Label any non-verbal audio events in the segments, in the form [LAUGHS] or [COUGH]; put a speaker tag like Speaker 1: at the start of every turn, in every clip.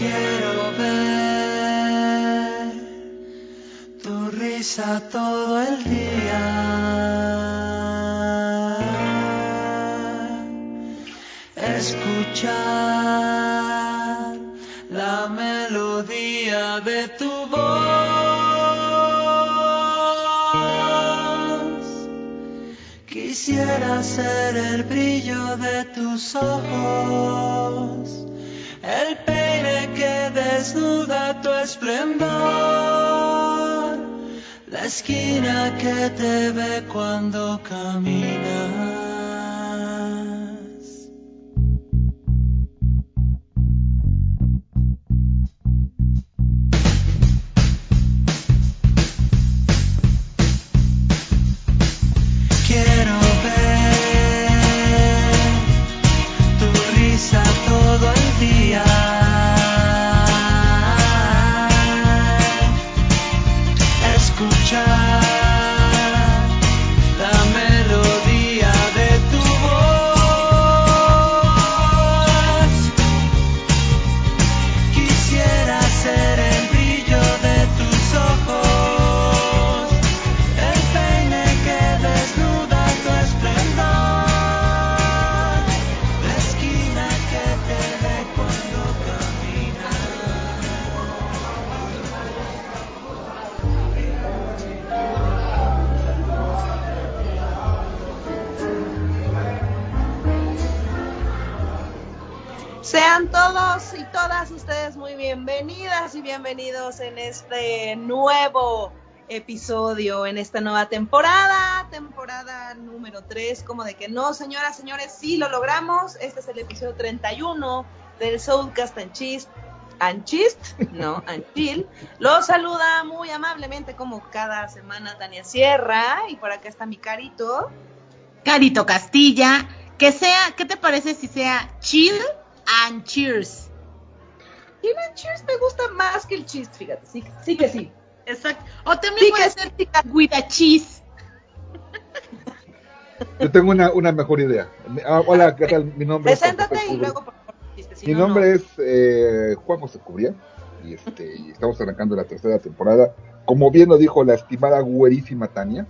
Speaker 1: Quiero ver tu risa todo el día. Escuchar la melodía de tu voz. Quisiera ser el brillo de tus ojos, el peine que desnuda tu esplendor, la esquina que te ve cuando caminas.
Speaker 2: Bienvenidos en este nuevo episodio, en esta nueva temporada, temporada número 3, como de que no, señoras, señores, sí lo logramos. Este es el episodio 31 del Soulcast and Cheese. Anchist, no, [LAUGHS] Anchil. Los saluda muy amablemente como cada semana Tania Sierra y por acá está mi carito.
Speaker 3: Carito Castilla, que sea, ¿qué te parece si sea chill and cheers?
Speaker 2: Y el cheers me gusta más que el chist, fíjate, sí, sí que sí.
Speaker 3: Exacto. O también
Speaker 2: Sí,
Speaker 3: puede ser with a cheese.
Speaker 4: Yo tengo una, una mejor idea. Ah, hola, ¿qué tal? Mi nombre es Juan
Speaker 2: Preséntate y luego por favor, si
Speaker 4: Mi
Speaker 2: no,
Speaker 4: nombre
Speaker 2: no.
Speaker 4: es eh, Juan José Cubría y, este, y estamos arrancando la tercera temporada. Como bien lo dijo la estimada güerísima Tania,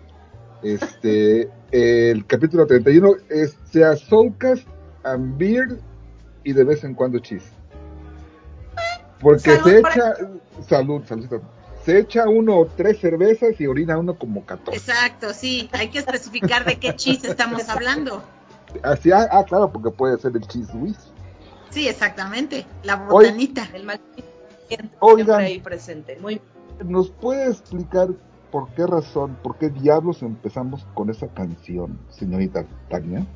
Speaker 4: este, [LAUGHS] el capítulo 31 es sea Soulcast and Beer y de vez en cuando cheese. Porque
Speaker 2: Salud
Speaker 4: se echa, salud, salud, se echa uno tres cervezas y orina uno como 14.
Speaker 3: Exacto, sí. Hay que especificar de qué cheese estamos hablando.
Speaker 4: Así, ah, ah, claro, porque puede ser el cheese whiz.
Speaker 3: Sí, exactamente. La
Speaker 4: Hoy-
Speaker 3: botanita.
Speaker 2: El mal
Speaker 4: Oigan.
Speaker 2: ahí presente. Muy
Speaker 4: ¿Nos puede explicar por qué razón, por qué diablos empezamos con esa canción, señorita Tania?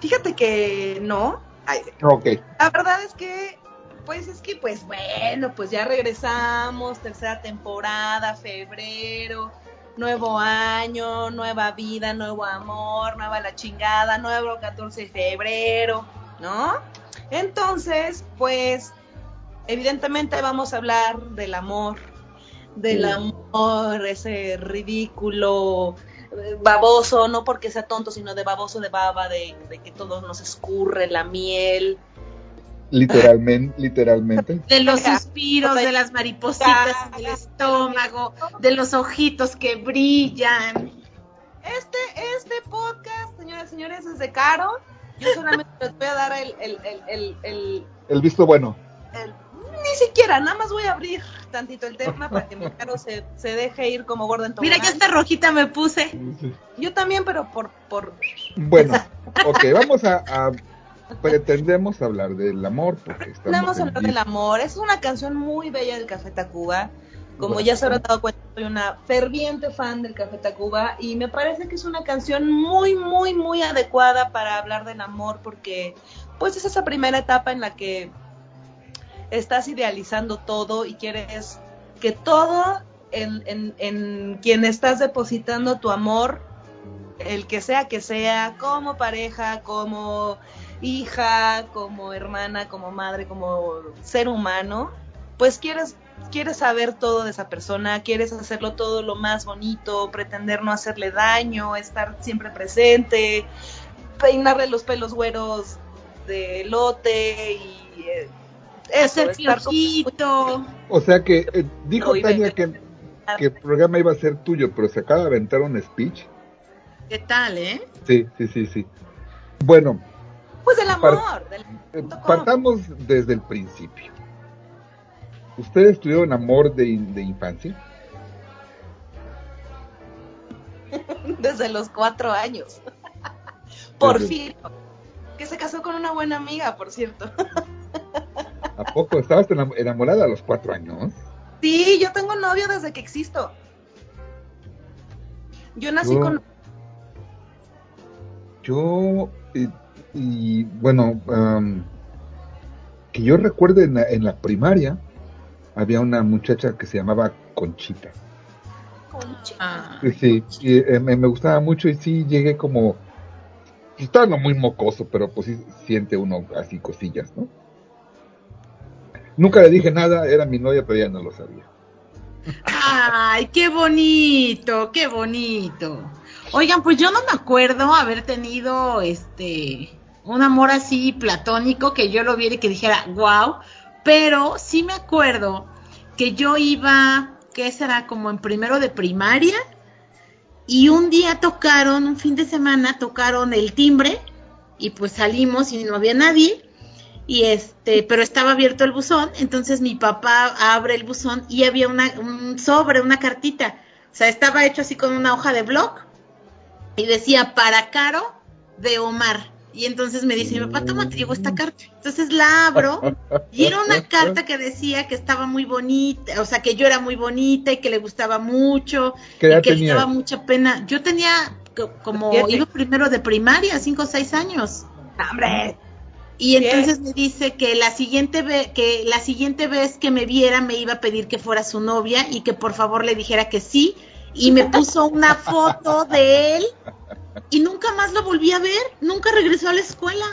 Speaker 2: Fíjate que no. Ay,
Speaker 4: Ok,
Speaker 2: la verdad es que, pues es que, pues bueno, pues ya regresamos, tercera temporada, febrero, nuevo año, nueva vida, nuevo amor, nueva la chingada, nuevo 14 de febrero, ¿no? Entonces, pues, evidentemente vamos a hablar del amor, del
Speaker 4: Sí.
Speaker 2: amor, ese ridículo, baboso, no porque sea tonto, sino de baboso de baba, de, de que todo nos escurre la miel.
Speaker 4: Literalmente, literalmente.
Speaker 3: De los suspiros, de las maripositas en el estómago, de los ojitos que brillan.
Speaker 2: Este, este podcast, señoras y señores, es de Caro. Yo solamente les voy a dar el, el, el, el, el-
Speaker 4: El visto bueno.
Speaker 2: el- Ni siquiera, nada más voy a abrir tantito el tema para que mi Caro se, se deje ir como gorda en
Speaker 3: Mira que esta rojita me puse.
Speaker 2: Yo también, pero por, por
Speaker 4: Bueno, ok, vamos a, a- pretendemos hablar del amor porque en
Speaker 2: hablar del amor. Es una canción muy bella del Café Tacuba. Como
Speaker 4: Bueno.
Speaker 2: ya se habrán dado cuenta, soy una ferviente fan del Café Tacuba y me parece que es una canción muy, muy, muy adecuada para hablar del amor porque pues es esa primera etapa en la que estás idealizando todo y quieres que todo en, en, en quien estás depositando tu amor, el que sea que sea, como pareja, como hija, como hermana, como madre, como ser humano, pues quieres quieres saber todo de esa persona, quieres hacerlo todo lo más bonito, pretender no hacerle daño, estar siempre presente, peinarle los pelos güeros de lote y eh, eso,
Speaker 3: Hacer
Speaker 2: estar como-
Speaker 3: piojito.
Speaker 4: O sea que eh, dijo Tania que, que el programa iba a ser tuyo, pero se acaba de aventar un speech.
Speaker 3: ¿Qué tal, eh?
Speaker 4: Sí, sí, sí, sí. Bueno,
Speaker 2: Pues del amor, del-
Speaker 4: eh, partamos desde el principio. ¿Ustedes tuvieron amor de, in- de infancia? [LAUGHS]
Speaker 2: desde los cuatro años. [LAUGHS] Por
Speaker 4: Desde-
Speaker 2: fin. Que se casó con una buena amiga, por cierto.
Speaker 4: ¿A poco estabas enam- enamorada a los cuatro años?
Speaker 2: Sí, yo tengo novio desde que existo. Yo nací
Speaker 4: Yo-
Speaker 2: con
Speaker 4: Yo, eh, y bueno, que yo recuerde en la, en la primaria, había una muchacha que se llamaba Conchita.
Speaker 2: Conchi.
Speaker 3: Ah,
Speaker 4: Sí, sí, y, eh, me, me gustaba mucho y sí llegué como, estaba no muy mocoso, pero pues sí siente uno así cosillas, ¿no? Nunca le dije nada, era mi novia, pero ella no lo sabía.
Speaker 3: Ay, qué bonito, qué bonito. Oigan, pues yo no me acuerdo haber tenido este un amor así platónico que yo lo viera y que dijera, wow, pero sí me acuerdo que yo iba, ¿qué será? Como en primero de primaria y un día tocaron, un fin de semana tocaron el timbre y pues salimos y no había nadie y este, pero estaba abierto el buzón, entonces mi papá abre el buzón y había una, un sobre, una cartita, o sea, estaba hecho así con una hoja de blog y decía para Caro de Omar. Y entonces me dice, mi papá, toma, te llegó esta carta. Entonces la abro y era una [LAUGHS] carta que decía que estaba muy bonita, o sea, que yo era muy bonita y que le gustaba mucho
Speaker 4: ¿Qué
Speaker 3: y que le daba mucha pena. Yo tenía co- como,
Speaker 2: Siete.
Speaker 3: iba primero de primaria, cinco o seis años.
Speaker 2: ¡Hombre!
Speaker 3: Y entonces me dice que la siguiente vez que la siguiente vez que me viera me iba a pedir que fuera su novia y que por favor le dijera que sí y me puso una foto de él y nunca más lo volví a ver, nunca regresó a la escuela.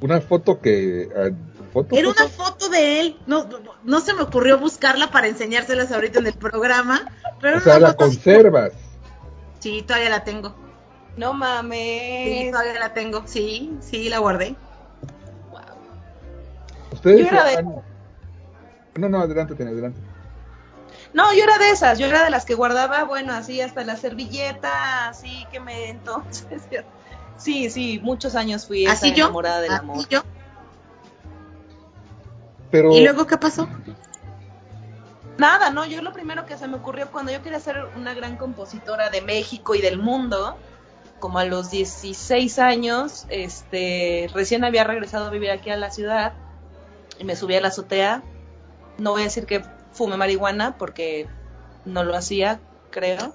Speaker 4: Una foto que... ah, ¿foto,
Speaker 3: Era una
Speaker 4: foto?
Speaker 3: de él, no, no, no se me ocurrió buscarla para enseñárselas ahorita en el programa, pero
Speaker 4: O
Speaker 3: era
Speaker 4: sea,
Speaker 3: una
Speaker 4: la
Speaker 3: foto-
Speaker 4: conservas.
Speaker 3: Sí, todavía la tengo.
Speaker 2: No
Speaker 3: Sí,
Speaker 2: mames.
Speaker 3: todavía la tengo. Sí, sí, la guardé.
Speaker 4: Ustedes
Speaker 2: Yo
Speaker 4: han- No, no, adelante, adelante.
Speaker 2: No, yo era de esas, yo era de las que guardaba, bueno, así hasta la servilleta, así que me entonces. [LAUGHS] Sí, sí, muchos años fui esa
Speaker 3: Así yo.
Speaker 2: enamorada del
Speaker 3: así
Speaker 2: amor.
Speaker 3: yo.
Speaker 4: Pero...
Speaker 3: ¿Y luego qué pasó?
Speaker 2: Nada, no, yo lo primero que se me ocurrió cuando yo quería ser una gran compositora de México y del mundo, como a los 16 años, este, recién había regresado a vivir aquí a la ciudad y me subí a la azotea. No voy a decir que fume marihuana porque no lo hacía, creo,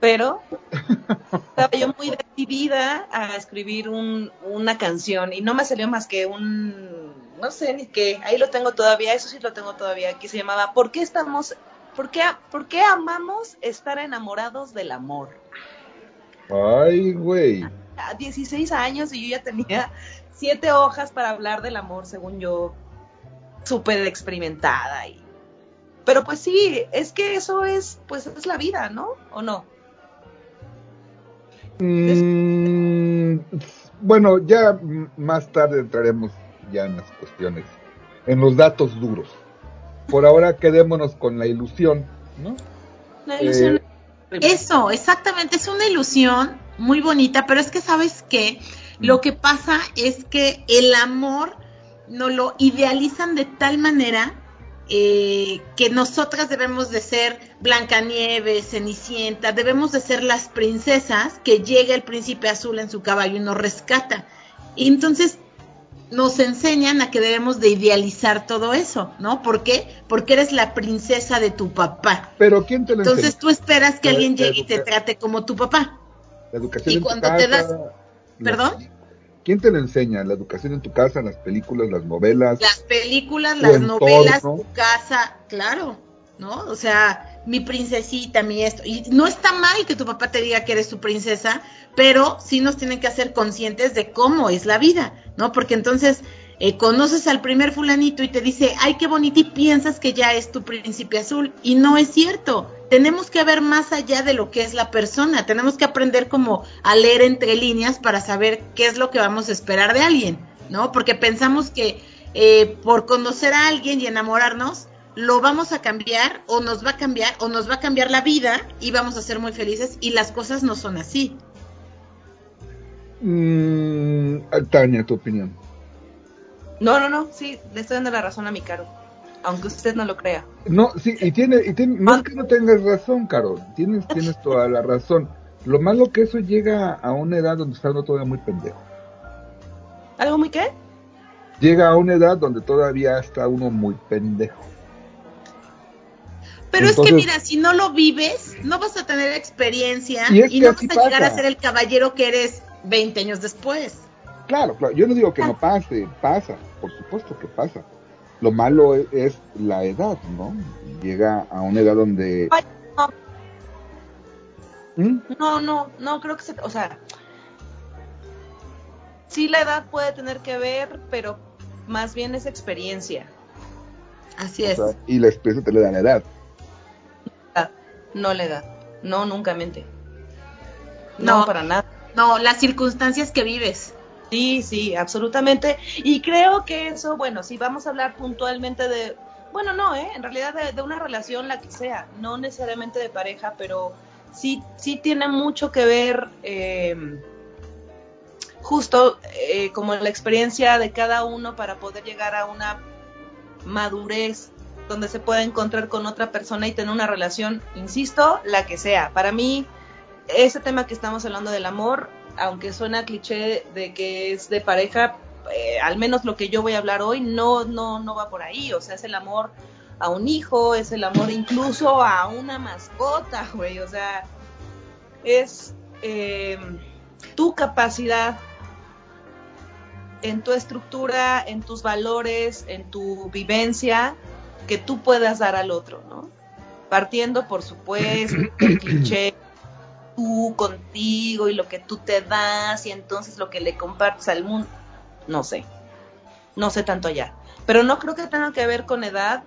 Speaker 2: pero [LAUGHS] estaba yo muy decidida a escribir un- una canción y no me salió más que un, no sé ni qué, ahí lo tengo todavía, eso sí lo tengo todavía, que se llamaba ¿Por qué estamos, por qué, por qué amamos estar enamorados del amor?
Speaker 4: Ay, güey.
Speaker 2: A 16 años y yo ya tenía siete hojas para hablar del amor, según yo, súper experimentada y... Pero pues sí, es que eso es, pues es la vida, ¿no? ¿O no?
Speaker 4: Mm, bueno, ya mm, más tarde entraremos ya en las cuestiones, en los datos duros. Por ahora quedémonos con la ilusión, ¿no?
Speaker 2: La ilusión
Speaker 4: Eh,
Speaker 3: Eso, exactamente, es una ilusión muy bonita, pero es que sabes que lo que pasa es que el amor nos lo idealizan de tal manera eh, que nosotras debemos de ser Blancanieves, Cenicienta, debemos de ser las princesas que llega el príncipe azul en su caballo y nos rescata. Y entonces nos enseñan a que debemos de idealizar todo eso, ¿no? ¿Por qué? Porque eres la princesa de tu papá.
Speaker 4: Pero ¿quién te lo
Speaker 3: Entonces tú esperas que
Speaker 4: La-
Speaker 3: alguien llegue y te trate como tu papá.
Speaker 4: La educación
Speaker 3: y
Speaker 4: en tu
Speaker 3: cuando te das- ¿Perdón?
Speaker 4: ¿Quién te lo enseña? ¿La educación en tu casa, las películas, las novelas?
Speaker 3: Las películas, las novelas, tu casa, claro, ¿no? O sea, mi princesita, mi esto. Y no está mal que tu papá te diga que eres su princesa, pero sí nos tienen que hacer conscientes de cómo es la vida, ¿no? Porque entonces eh, conoces al primer fulanito y te dice, ay, qué bonito, y piensas que ya es tu príncipe azul. Y no es cierto. Tenemos que ver más allá de lo que es la persona. Tenemos que aprender como a leer entre líneas para saber qué es lo que vamos a esperar de alguien, ¿no? Porque pensamos que eh, por conocer a alguien y enamorarnos, lo vamos a cambiar o nos va a cambiar o nos va a cambiar la vida y vamos a ser muy felices y las cosas no son así.
Speaker 4: Mm, Tania, tu opinión.
Speaker 2: No, no, no, sí, le estoy dando la razón a mi caro. Aunque usted no lo crea.
Speaker 4: No, sí, y tiene, y tiene, no es que no tengas razón, Carol, tienes, tienes toda la razón. Lo malo que eso llega a una edad donde está uno todavía muy pendejo.
Speaker 2: ¿Algo muy qué?
Speaker 4: Llega a una edad donde todavía está uno muy pendejo.
Speaker 3: Pero es que mira, si no lo vives, no vas a tener experiencia
Speaker 4: Y
Speaker 3: no vas a llegar
Speaker 4: pasa.
Speaker 3: a ser el caballero que eres 20 años después.
Speaker 4: Claro, claro, yo no digo que no pase, pasa, por supuesto que pasa. Lo malo es, es la edad, ¿no? Llega a una edad donde...
Speaker 2: Ay, no.
Speaker 4: ¿Mm?
Speaker 2: No, no, no, creo que se, o sea, sí la edad puede tener que ver, pero más bien es experiencia,
Speaker 3: Así
Speaker 4: O
Speaker 3: es.
Speaker 4: sea, y la experiencia te le da la edad.
Speaker 2: no la edad, no nunca mente.
Speaker 3: No.
Speaker 2: No, para nada.
Speaker 3: No, las circunstancias que vives.
Speaker 2: Sí, sí, absolutamente. Y creo que eso, bueno, si vamos a hablar puntualmente de, bueno, no, ¿eh? en realidad de, de una relación, la que sea, no necesariamente de pareja, pero sí, sí tiene mucho que ver eh, justo eh, como la experiencia de cada uno para poder llegar a una madurez donde se pueda encontrar con otra persona y tener una relación, insisto, la que sea. Para mí, ese tema que estamos hablando del amor, aunque suena cliché de que es de pareja, eh, al menos lo que yo voy a hablar hoy no, no, no va por ahí. O sea, es el amor a un hijo, es el amor incluso a una mascota, [LAUGHS] güey. O sea, es eh, tu capacidad en tu estructura, en tus valores, en tu vivencia, que tú puedas dar al otro, ¿no? Partiendo, por supuesto, del cliché, tú contigo y lo que tú te das y entonces lo que le compartes al mundo, no sé, no sé tanto allá. Pero no creo que tenga que ver con edad.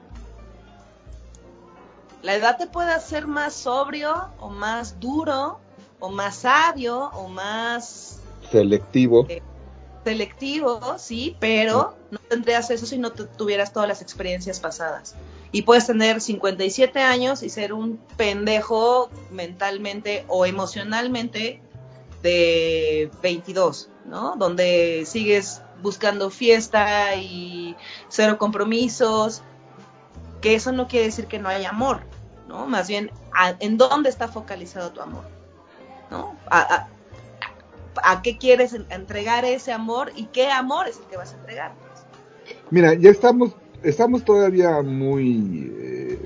Speaker 2: La edad te puede hacer más sobrio o más duro o más sabio o más
Speaker 4: Selectivo.
Speaker 2: selectivo, sí, pero no tendrías eso si no tu- tuvieras todas las experiencias pasadas. Y puedes tener 57 años y ser un pendejo mentalmente o emocionalmente de 22, ¿no? Donde sigues buscando fiesta y cero compromisos, que eso no quiere decir que no haya amor, ¿no? Más bien, ¿en dónde está focalizado tu amor? ¿No? A- a- a qué quieres en- entregar ese amor y qué amor es el que vas a entregar.
Speaker 4: Mira, ya estamos, estamos todavía muy, eh,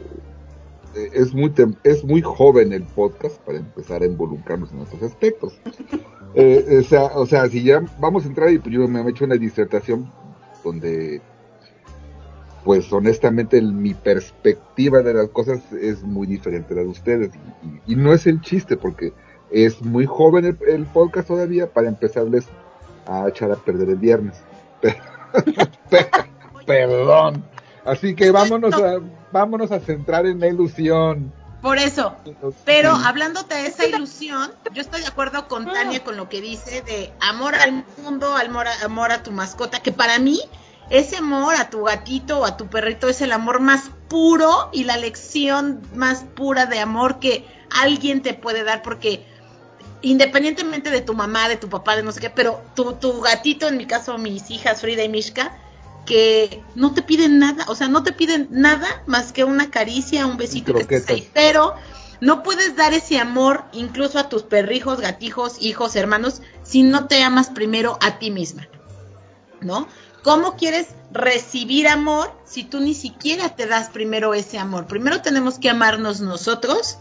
Speaker 4: es muy, es muy joven el podcast para empezar a involucrarnos en estos aspectos. [LAUGHS] Eh, o, sea, o sea, si ya vamos a entrar y pues yo me he hecho una disertación donde, pues honestamente el- mi perspectiva de las cosas es muy diferente a la de ustedes y, y- y no es el chiste porque es muy joven el, el podcast todavía para empezarles a echar a perder el viernes. [LAUGHS] Perdón. Así que vámonos a, vámonos a centrar en la ilusión.
Speaker 3: Por eso. Pero hablándote de esa ilusión, yo estoy de acuerdo con Tania con lo que dice de amor al mundo, amor a, amor a tu mascota, que para mí ese amor a tu gatito o a tu perrito es el amor más puro y la lección más pura de amor que alguien te puede dar, porque independientemente de tu mamá, de tu papá, de no sé qué, pero tu, tu gatito, en mi caso mis hijas Frida y Mishka, que no te piden nada, o sea, no te piden nada más que una caricia, un besito, ahí, pero no puedes dar ese amor incluso a tus perrijos, gatijos, hijos, hermanos, si no te amas primero a ti misma, ¿no? ¿Cómo quieres recibir amor si tú ni siquiera te das primero ese amor? Primero tenemos que amarnos nosotros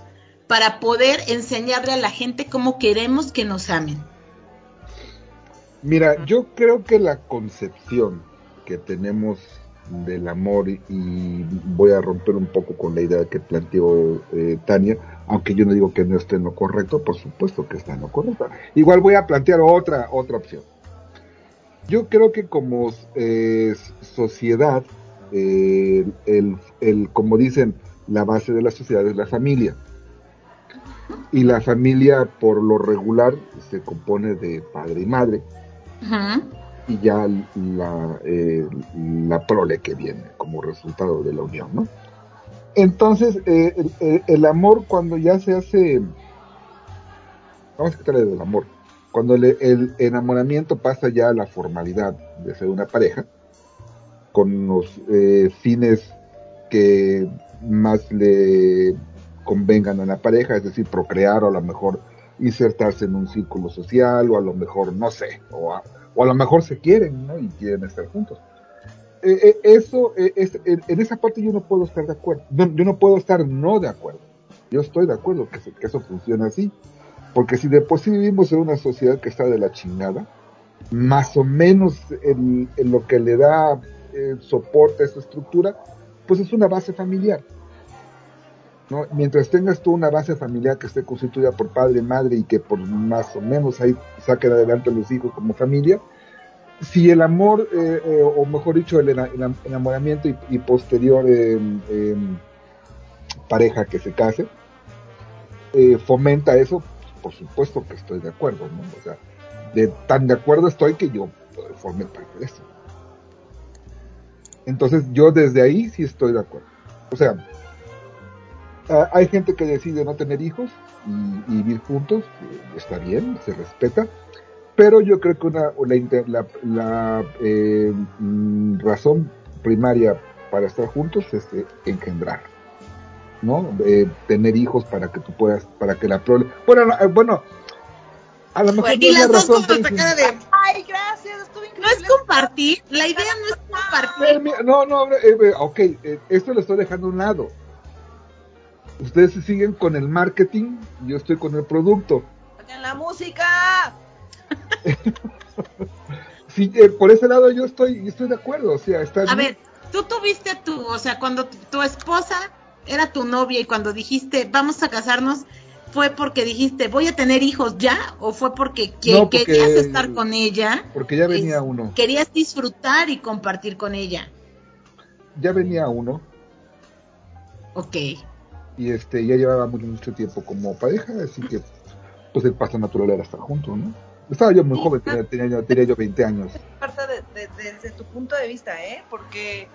Speaker 3: para poder enseñarle a la gente cómo queremos que nos amen.
Speaker 4: Mira, yo creo que la concepción que tenemos del amor y voy a romper un poco con la idea que planteó eh, Tania, aunque yo no digo que no esté en lo correcto, por supuesto que está en lo correcto. Igual voy a plantear otra otra opción. Yo creo que como eh, sociedad, eh, el, el, como dicen, la base de la sociedad es la familia. Y la familia, por lo regular, se compone de padre y madre. Y ya la, eh, la prole que viene como resultado de la unión, ¿no? Entonces, eh, el, amor cuando ya se hace, vamos a quitarle del amor, cuando el enamoramiento pasa ya a la formalidad de ser una pareja, con los eh, fines que más le convengan a la pareja, es decir, procrear o a lo mejor insertarse en un círculo social o a lo mejor, no sé, o a, o a lo mejor se quieren ¿no? y quieren estar juntos. Eh, eh, eso, es, en, esa parte yo no puedo estar de acuerdo, yo no puedo estar no de acuerdo, yo estoy de acuerdo que, que eso funcione así, porque si de por sí vivimos en una sociedad que está de la chingada, más o menos en, lo que le da eh, soporte a esa estructura, pues es una base familiar. Mientras tengas tú una base familiar que esté constituida por padre, madre y que por más o menos ahí saquen adelante los hijos como familia, si el amor, eh, eh, o mejor dicho, el, enamoramiento y, posterior pareja que se case, fomenta eso, por supuesto que estoy de acuerdo, ¿no? O sea, de, tan de acuerdo estoy que yo forme parte de eso. Entonces yo desde ahí sí estoy de acuerdo. O sea, hay gente que decide no tener hijos y, vivir juntos, está bien, se respeta, pero yo creo que una, la, la, eh, mm, razón primaria para estar juntos es eh, engendrar, ¿no? tener hijos para que tú puedas, para que la prole... Bueno, eh, bueno, a lo mejor
Speaker 3: y las dos con cara de...
Speaker 2: Ay, gracias, estuvo
Speaker 3: increíble. No es compartir, la idea no es compartir.
Speaker 4: no, no, ok, esto lo estoy dejando a un lado Ustedes se siguen con el marketing y yo estoy con el producto.
Speaker 2: ¡En la música! [LAUGHS]
Speaker 4: sí, eh, por ese lado yo estoy, estoy de acuerdo. O sea, está
Speaker 3: A ver, tú tuviste tu, o sea, cuando tu, esposa era tu novia y cuando dijiste vamos a casarnos, ¿fue porque dijiste voy a tener hijos ya? ¿O fue porque, querías estar con ella?
Speaker 4: Porque ya venía uno.
Speaker 3: Querías disfrutar y compartir con ella.
Speaker 4: Ya venía uno.
Speaker 3: Ok
Speaker 4: y este ya llevaba mucho, mucho tiempo como pareja, así que pues el paso natural era estar juntos, ¿no? Estaba yo muy joven, tenía, tenía, yo 20 años.
Speaker 2: Parte de, desde tu punto de vista, ¿eh? Porque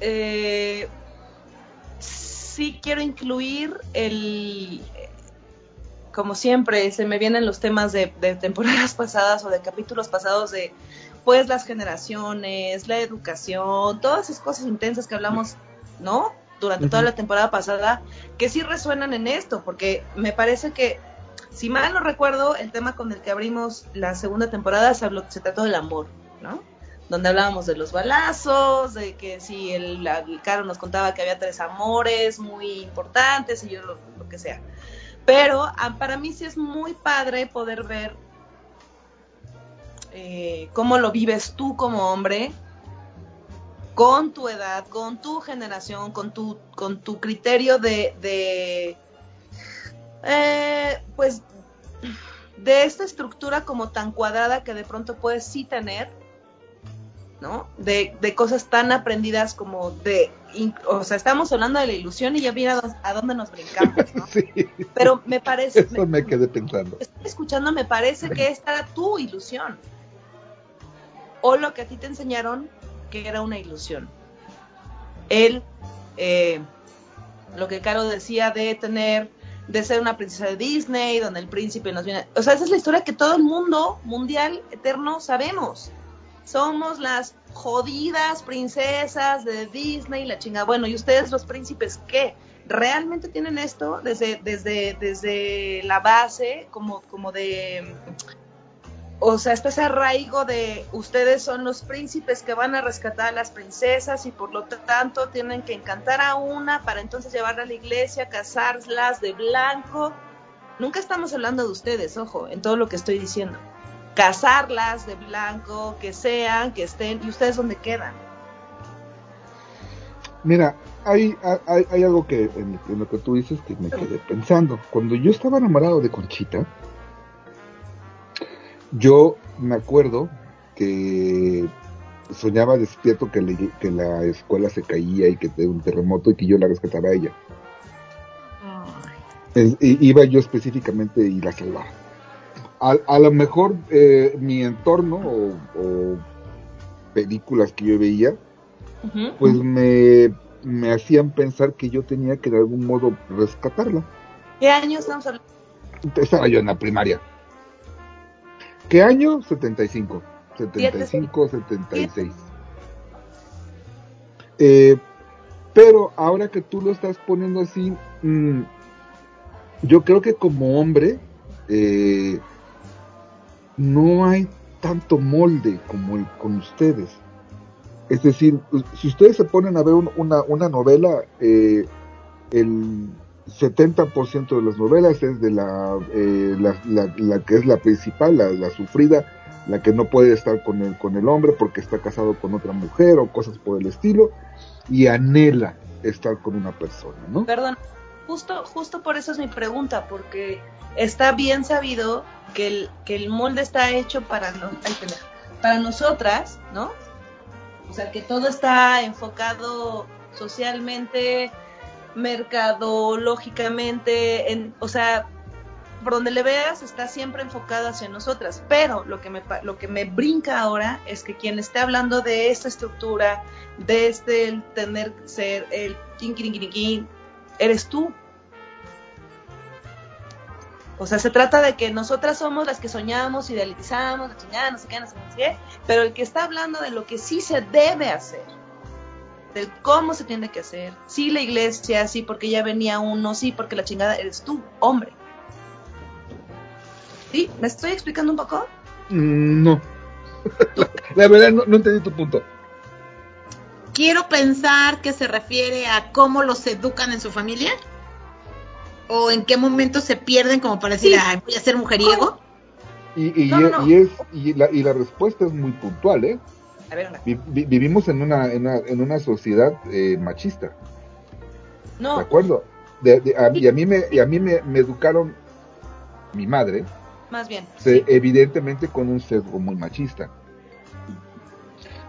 Speaker 2: eh, sí quiero incluir el, como siempre, se me vienen los temas de, de temporadas [LAUGHS] pasadas o de capítulos pasados de pues las generaciones, la educación, todas esas cosas intensas que hablamos, ¿no? Durante toda la temporada pasada que sí resuenan en esto, porque me parece que, si mal no recuerdo, el tema con el que abrimos la segunda temporada se, habló, se trató del amor, ¿no? Donde hablábamos de los balazos, de que si el, el Caro nos contaba que había tres amores muy importantes y yo lo, que sea. Pero ah, para mí sí es muy padre poder ver eh, cómo lo vives tú como hombre con tu edad, con tu generación, con tu, con tu criterio de, de eh, pues, de esta estructura como tan cuadrada que de pronto puedes sí tener, ¿no? De, de cosas tan aprendidas como de, o sea, estamos hablando de la ilusión y ya mira a dónde nos brincamos, ¿no? [LAUGHS]
Speaker 4: Sí.
Speaker 2: Pero me parece...
Speaker 4: Eso me, quedé pensando.
Speaker 2: Estoy escuchando, me parece que esta era tu ilusión. O lo que a ti te enseñaron que era una ilusión. Él, eh, lo que Caro decía de tener, de ser una princesa de Disney, donde el príncipe nos viene. O sea, esa es la historia que todo el mundo mundial eterno sabemos. Somos las jodidas princesas de Disney, la chinga. Bueno, ¿y ustedes los príncipes qué? ¿Realmente tienen esto desde, desde, desde la base, como, como de o sea, está ese arraigo de ustedes son los príncipes que van a rescatar a las princesas y por lo tanto tienen que encantar a una para entonces llevarla a la iglesia, casarlas de blanco Nunca estamos hablando de ustedes, ojo, en todo lo que estoy diciendo. Casarlas de blanco, que sean, que estén, y ustedes dónde quedan.
Speaker 4: Mira, hay, hay, algo que en, en lo que tú dices que me quedé pensando. Cuando yo estaba enamorado de Conchita, yo me acuerdo que soñaba despierto que, le- que la escuela se caía y que tenía un terremoto y que yo la rescataba a ella. Es- iba yo específicamente y la salvaba. A, a lo mejor eh, mi entorno o, o películas que yo veía, pues me, me hacían pensar que yo tenía que de algún modo rescatarla.
Speaker 2: ¿Qué año estamos hablando?
Speaker 4: Estaba yo en la primaria. ¿Qué año? 75. 75, 76. Eh, pero ahora que tú lo estás poniendo así, mm, yo creo que como hombre eh, no hay tanto molde como el con ustedes. Es decir, si ustedes se ponen a ver un- una, una novela, eh, el 70% de las novelas es de la, eh, la, que es la principal, la, la sufrida, la que no puede estar con el, con el hombre porque está casado con otra mujer o cosas por el estilo, y anhela estar con una persona, ¿no?
Speaker 2: Perdón, justo, justo por eso es mi pregunta, porque está bien sabido que el, que el molde está hecho para, no, para nosotras, ¿no? O sea, que todo está enfocado socialmente, mercadológicamente, en, o sea, por donde le veas está siempre enfocado hacia nosotras. Pero lo que me, lo que me brinca ahora es que quien esté hablando de esta estructura, de este el tener ser el kin, eres tú. O sea, se trata de que nosotras somos las que soñamos, idealizamos, la no sé qué, no sé qué, pero el que está hablando de lo que sí se debe hacer, del cómo se tiene que hacer, sí la iglesia, sí porque ya venía uno, sí porque la chingada eres tú, hombre. ¿Sí? ¿Me estoy explicando un poco?
Speaker 4: Mm, No. [LAUGHS] La verdad no, no entendí tu punto.
Speaker 3: Quiero pensar que se refiere a cómo los educan en su familia. ¿O en qué momento se pierden como para decir,
Speaker 2: Sí.
Speaker 3: Ay, voy a ser mujeriego?
Speaker 4: Y, y,
Speaker 2: No, no, no.
Speaker 4: y es, y, la, y la respuesta es muy puntual, ¿eh?
Speaker 2: A ver, una-
Speaker 4: Vi- vi- vivimos en una, en una, en una sociedad eh, machista, ¿de
Speaker 2: no,
Speaker 4: acuerdo? De- de- a- y a mí, me, y a mí me, me educaron mi madre,
Speaker 2: más bien.
Speaker 4: se-
Speaker 2: sí.
Speaker 4: evidentemente con un sesgo muy machista.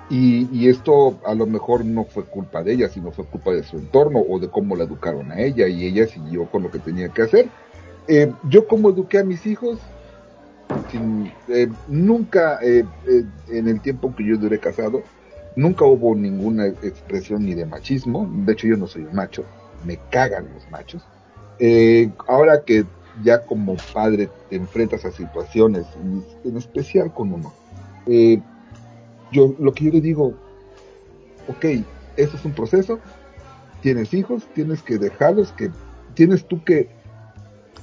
Speaker 4: Y, y esto a lo mejor no fue culpa de ella, sino fue culpa de su entorno o de cómo la educaron a ella y ella siguió con lo que tenía que hacer. Eh, yo como eduqué a mis hijos, eh, nunca eh, eh, en el tiempo que yo duré casado, nunca hubo ninguna expresión ni de machismo. De hecho yo no soy un macho, me cagan los machos. Ahora que ya como padre te enfrentas a situaciones, en especial con uno, yo lo que yo le digo, ok, esto es un proceso, tienes hijos, tienes que dejarlos, que tienes tú que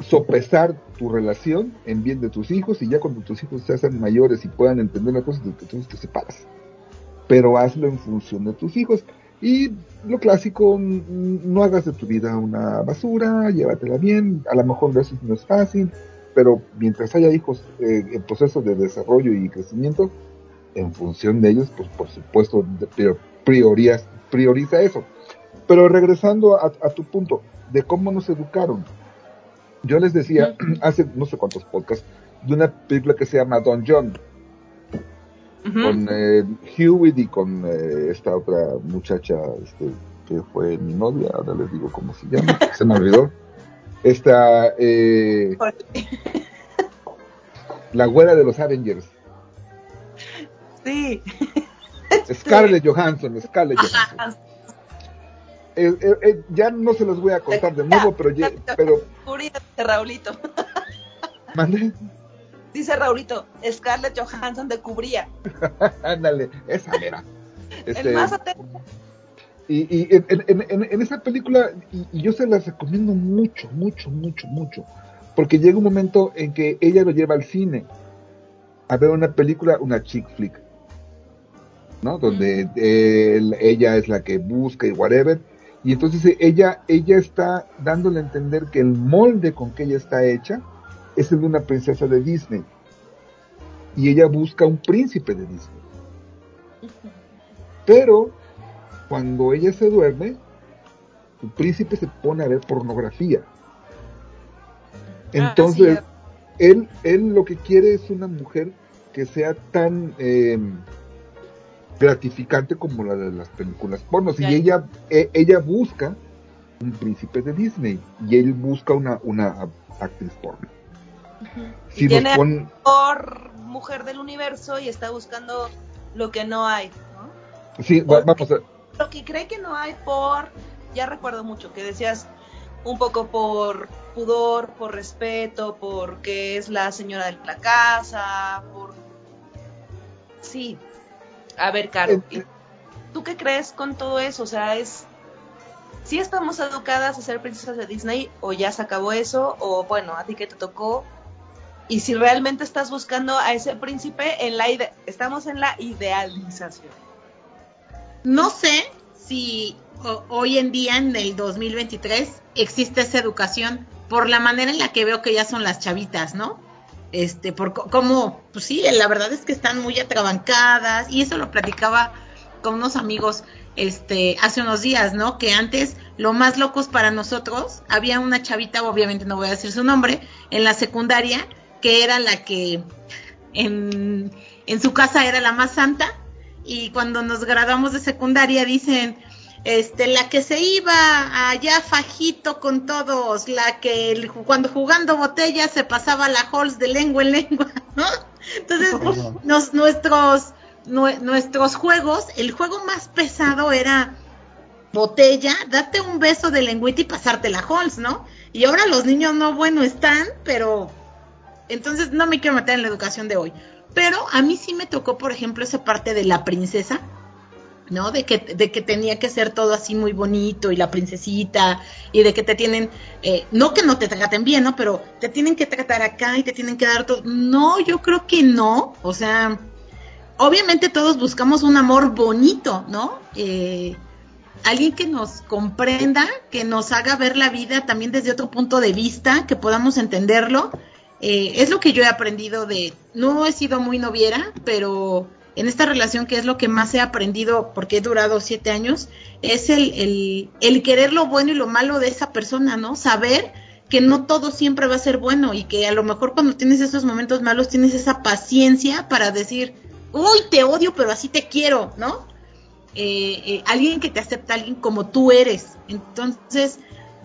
Speaker 4: sopesar tu relación en bien de tus hijos y ya cuando tus hijos se hacen mayores y puedan entender las cosas, entonces te separas. Pero hazlo en función de tus hijos. Y lo clásico, no hagas de tu vida una basura, llévatela bien, a lo mejor eso no es fácil, pero mientras haya hijos eh, en proceso de desarrollo y crecimiento, en función de ellos, pues por supuesto prioriza, prioriza eso. Pero regresando a tu punto de cómo nos educaron, yo les decía [CLEARS THROAT] hace no sé cuántos podcasts de una película que se llama Don John. Con eh, Hewitt y con eh, esta otra muchacha este, que fue mi novia, ahora les digo cómo se llama, [LAUGHS] se me olvidó. Esta, eh, [LAUGHS] la güera de los Avengers,
Speaker 2: Sí.
Speaker 4: Scarlett [LAUGHS] Johansson, Scarlett Johansson. Eh, eh, eh, ya no se los voy a contar de nuevo, pero, ye- pero
Speaker 2: Raulito. [LAUGHS] [LAUGHS]
Speaker 4: mandé,
Speaker 2: Dice Raulito, Scarlett Johansson de cubría. [LAUGHS]
Speaker 4: ándale, esa era. Este,
Speaker 2: El más atento.
Speaker 4: Y, y en, en- en- en esa película, y, y yo se las recomiendo mucho, mucho, mucho, mucho, porque llega un momento en que ella lo lleva al cine a ver una película, una chick flick, ¿no? Donde él- ella es la que busca y whatever, Y entonces eh, ella, ella está dándole a entender que el molde con que ella está hecha es el de una princesa de Disney. Y ella busca un príncipe de Disney. Pero cuando ella se duerme, el príncipe se pone a ver pornografía. Entonces,
Speaker 2: Ah,
Speaker 4: él, él lo que quiere es una mujer que sea tan eh, gratificante como la de las películas pornos.
Speaker 2: Ya.
Speaker 4: Y ella, e- ella busca un príncipe de Disney y él busca una, una actriz porno. Si
Speaker 2: Y tiene
Speaker 4: pon-
Speaker 2: por mujer del universo y está buscando lo que no hay, ¿no?
Speaker 4: sí, va- vamos a,
Speaker 2: Lo que cree que no hay por, ya recuerdo mucho que decías un poco por pudor, por respeto, porque es la señora de la casa, por... Sí. A ver, Caro,
Speaker 4: Eh,
Speaker 2: ¿y ¿tú qué crees con todo eso? O sea, es... ¿Sí estamos educadas a ser princesas de Disney o ya se acabó eso? O bueno, a ti que te tocó. Y si realmente estás buscando a ese príncipe en la ide- estamos en la idealización.
Speaker 3: No sé si hoy en día, en el 2023, existe esa educación por la manera en la que veo que ya son las chavitas, ¿no? Este, por como, pues sí, la verdad es que están muy atrabancadas y eso lo platicaba con unos amigos este hace unos días, ¿no? Que antes lo más locos para nosotros, había una chavita, obviamente no voy a decir su nombre, en la secundaria que era la que en, en su casa era la más santa y cuando nos graduamos de secundaria dicen este la que se iba allá fajito con todos la que cuando jugando botella se pasaba la halls de lengua en lengua [LAUGHS] ¿no? entonces nos- nuestros nue- nuestros juegos el juego más pesado era botella date un beso de lengüita y pasarte la halls no y ahora los niños no bueno están pero entonces no me quiero meter en la educación de hoy. Pero a mí sí me tocó, por ejemplo, esa parte de la princesa, ¿no? De que, de que tenía que ser todo así muy bonito y la princesita y de que te tienen, eh, no que no te traten bien, ¿no? Pero te tienen que tratar acá y te tienen que dar todo. No, yo creo que no. O sea, obviamente todos buscamos un amor bonito, ¿no? Eh, alguien que nos comprenda, que nos haga ver la vida también desde otro punto de vista, que podamos entenderlo. Eh, es lo que yo he aprendido de, no he sido muy noviera, pero en esta relación que es lo que más he aprendido, porque he durado siete años, es el, el, el querer lo bueno y lo malo de esa persona, ¿no? Saber que no todo siempre va a ser bueno y que a lo mejor cuando tienes esos momentos malos tienes esa paciencia para decir, uy, te odio, pero así te quiero, ¿no? Eh, eh, alguien que te acepta, alguien como tú eres. Entonces,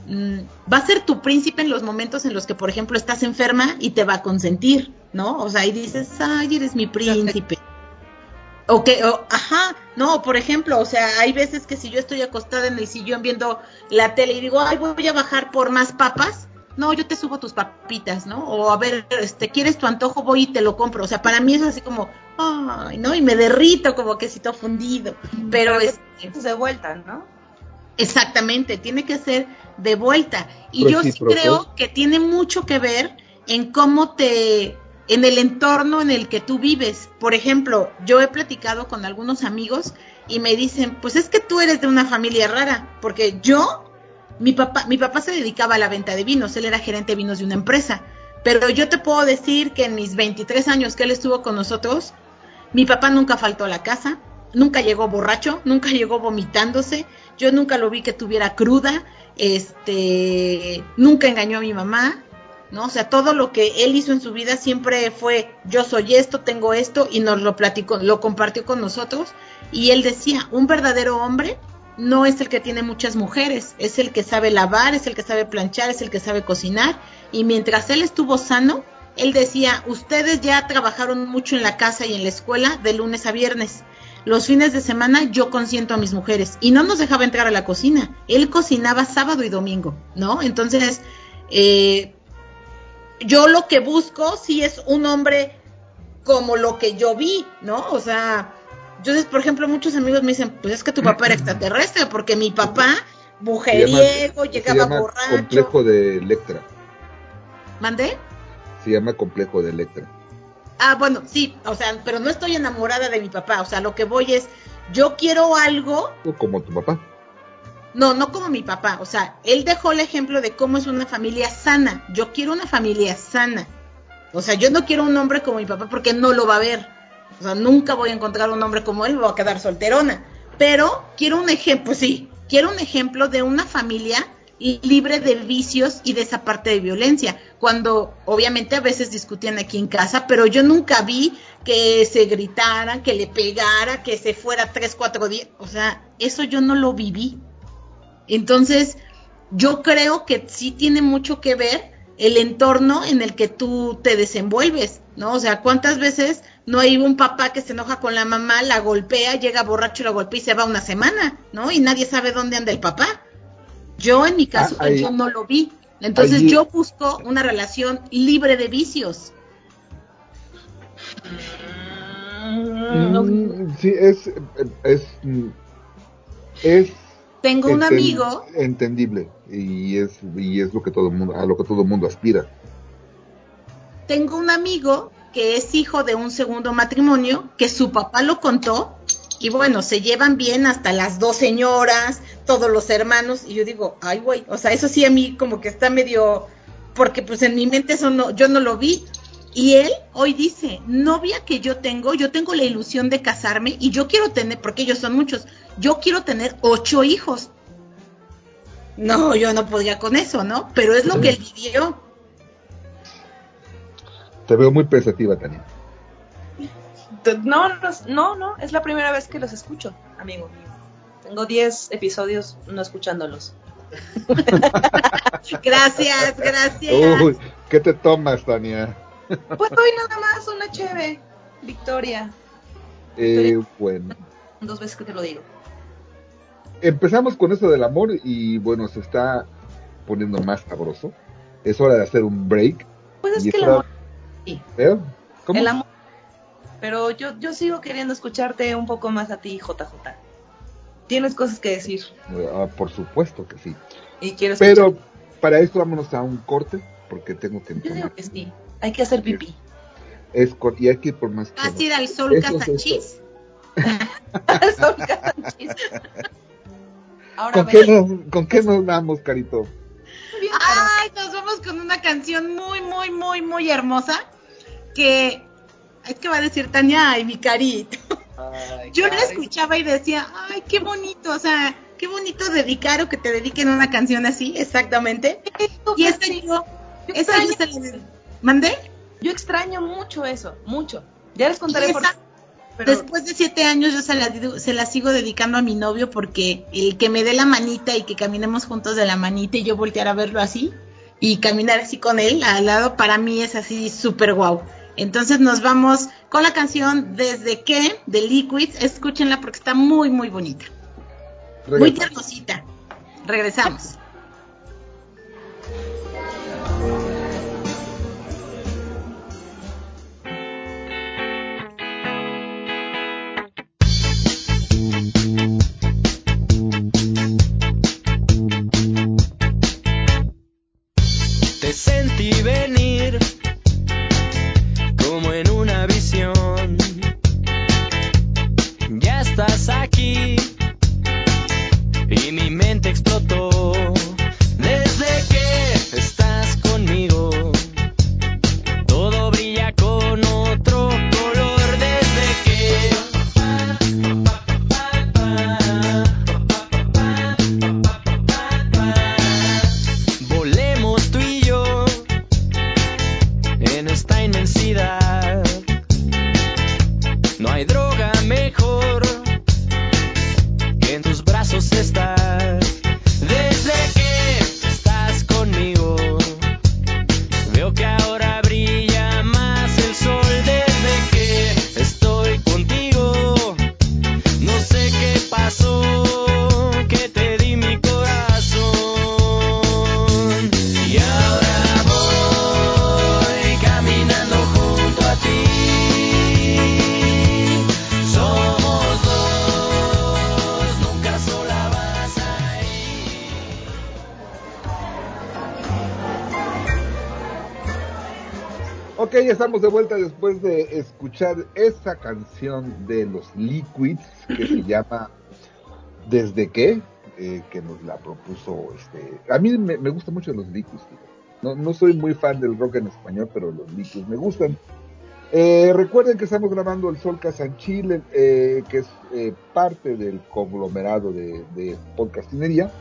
Speaker 3: mm, va a ser tu príncipe en los momentos en los que, por ejemplo, estás enferma y te va a consentir, ¿no? O sea, y dices, ay, eres mi príncipe. O que, o, ajá, no, por ejemplo, o sea, hay veces que si yo estoy acostada en el sillón viendo la tele y digo, ay, voy a bajar por más papas, no, yo te subo tus papitas, ¿no? O a ver, este, ¿quieres tu antojo? Voy y te lo compro. O sea, para mí es así como, ay, ¿no? Y me derrito como quesito fundido. Pero
Speaker 2: que
Speaker 3: es,
Speaker 2: es de vuelta, ¿no?
Speaker 3: Exactamente, tiene que ser de vuelta. Y yo sí creo que tiene mucho que ver en cómo te, en el entorno en el que tú vives. Por ejemplo, yo he platicado con algunos amigos y me dicen, pues es que tú eres de una familia rara, porque yo, mi papá, mi papá se dedicaba a la venta de vinos, él era gerente de vinos de una empresa. Pero yo te puedo decir que en mis 23 años que él estuvo con nosotros, mi papá nunca faltó a la casa, nunca llegó borracho, nunca llegó vomitándose, yo nunca lo vi que tuviera cruda, este, nunca engañó a mi mamá, ¿no? O sea, todo lo que él hizo en su vida siempre fue yo soy esto, tengo esto y nos lo platicó, lo compartió con nosotros y él decía, un verdadero hombre no es el que tiene muchas mujeres, es el que sabe lavar, es el que sabe planchar, es el que sabe cocinar y mientras él estuvo sano, él decía, ustedes ya trabajaron mucho en la casa y en la escuela de lunes a viernes. Los fines de semana yo consiento a mis mujeres y no nos dejaba entrar a la cocina. Él cocinaba sábado y domingo, ¿no? Entonces, eh, yo lo que busco sí es un hombre como lo que yo vi, ¿no? O sea, entonces, por ejemplo, muchos amigos me dicen, pues es que tu papá era extraterrestre, porque mi papá,
Speaker 4: Se llama-
Speaker 3: mujeriego,
Speaker 4: se
Speaker 3: llegaba
Speaker 4: llama
Speaker 3: borracho.
Speaker 4: complejo de Electra.
Speaker 3: ¿Mandé?
Speaker 4: Se llama complejo de Electra.
Speaker 3: Ah, bueno, sí, o sea, pero no estoy enamorada de mi papá, o sea, lo que voy es, yo quiero algo,
Speaker 4: como tu papá.
Speaker 3: No, no como mi papá. O sea, él dejó el ejemplo de cómo es una familia sana. Yo quiero una familia sana. O sea, yo no quiero un hombre como mi papá porque no lo va a ver. O sea, nunca voy a encontrar un hombre como él, voy a quedar solterona. Pero quiero un ejemplo, pues sí, quiero un ejemplo de una familia libre de vicios y de esa parte de violencia. Cuando obviamente a veces discutían aquí en casa, pero yo nunca vi que se gritaran, que le pegara, que se fuera tres, cuatro días. O sea, eso yo no lo viví. Entonces, yo creo que sí tiene mucho que ver el entorno en el que tú te desenvuelves, ¿no? O sea, ¿cuántas veces no hay un papá que se enoja con la mamá, la golpea, llega borracho, la golpea y se va una semana, ¿no? Y nadie sabe dónde anda el papá. Yo en mi caso,
Speaker 4: Ah, ahí-
Speaker 3: yo no lo vi. Entonces yo busco una relación libre de vicios.
Speaker 4: Mm, sí, es, es, es
Speaker 3: Tengo un amigo,
Speaker 4: entendible y es, y es lo que todo mundo, a lo que todo mundo aspira.
Speaker 3: tengo un amigo que es hijo de un segundo matrimonio, que su papá lo contó, y bueno, se llevan bien hasta las dos señoras, todos los hermanos, y yo digo, ay güey, o sea, eso sí a mí como que está medio, porque pues en mi mente eso no, yo no lo vi. Y él hoy dice, novia que yo tengo, yo tengo la ilusión de casarme y yo quiero tener, porque ellos son muchos, yo quiero tener ocho hijos. No, yo no podría con eso, ¿no? Pero es lo que él vivió.
Speaker 4: Te veo muy pensativa, Tania.
Speaker 2: No, no, no, no, es la primera vez que los escucho, amigo. Tengo 10 episodios no escuchándolos. [LAUGHS]
Speaker 3: Gracias, gracias.
Speaker 4: Uy, ¿qué te tomas, Tania?
Speaker 2: Pues hoy nada más una cheve, Victoria.
Speaker 4: Eh, bueno,
Speaker 2: Dos veces que te lo digo.
Speaker 4: empezamos con esto del amor y bueno, se está poniendo más sabroso. Es hora de hacer un break.
Speaker 2: Pues es
Speaker 4: Y
Speaker 2: que el amor, sí,
Speaker 4: ¿Eh? ¿Cómo?
Speaker 2: el amor. Pero yo, yo sigo queriendo escucharte un poco más a ti, JJ. Tienes cosas que decir
Speaker 4: Ah, por supuesto que sí.
Speaker 2: y quiero escuchar.
Speaker 4: Pero para esto vámonos a un corte porque tengo que
Speaker 2: Yo digo
Speaker 4: tomar.
Speaker 2: que sí, hay que hacer pipí.
Speaker 4: Es y hay que ir por más.
Speaker 3: ¿Vas a
Speaker 4: chelas.
Speaker 3: ir al Sol
Speaker 4: Eso es? [LAUGHS]
Speaker 2: Son casanchis. Ahora
Speaker 4: ¿Con qué, nos, ¿Con qué nos vamos, Carito?
Speaker 3: Ay, nos vamos con una canción muy, muy, muy, muy hermosa que es que va a decir Tania, ay, mi carito. Yo la escuchaba y decía, ay, qué bonito, o sea, qué bonito dedicar o que te dediquen una canción así, exactamente. Y esta yo, esa yo se la mandé.
Speaker 2: Yo extraño mucho eso, mucho. Ya les contaré por
Speaker 3: esa-
Speaker 2: qué. Pero
Speaker 3: Después de siete años yo se la, se la sigo dedicando a mi novio porque el que me dé la manita y que caminemos juntos de la manita y yo voltear a verlo así y caminar así con él al lado para mí es así súper guau. Entonces nos vamos con la canción Desde que de Liquids, escúchenla porque está muy muy bonita, muy
Speaker 4: Regresa.
Speaker 3: tiernosita. Regresamos.
Speaker 4: Estamos de vuelta después de escuchar esa canción de los Liquids que se [CLEARS THROAT] llama Desde qué. eh, que nos la propuso. Este, a mí me, me gusta mucho los fíjate. No, no soy muy fan del rock en español, pero los Licus me gustan. Eh, recuerden que estamos grabando el Sol Casanchil, eh, que es eh, parte del conglomerado de, de podcastinería,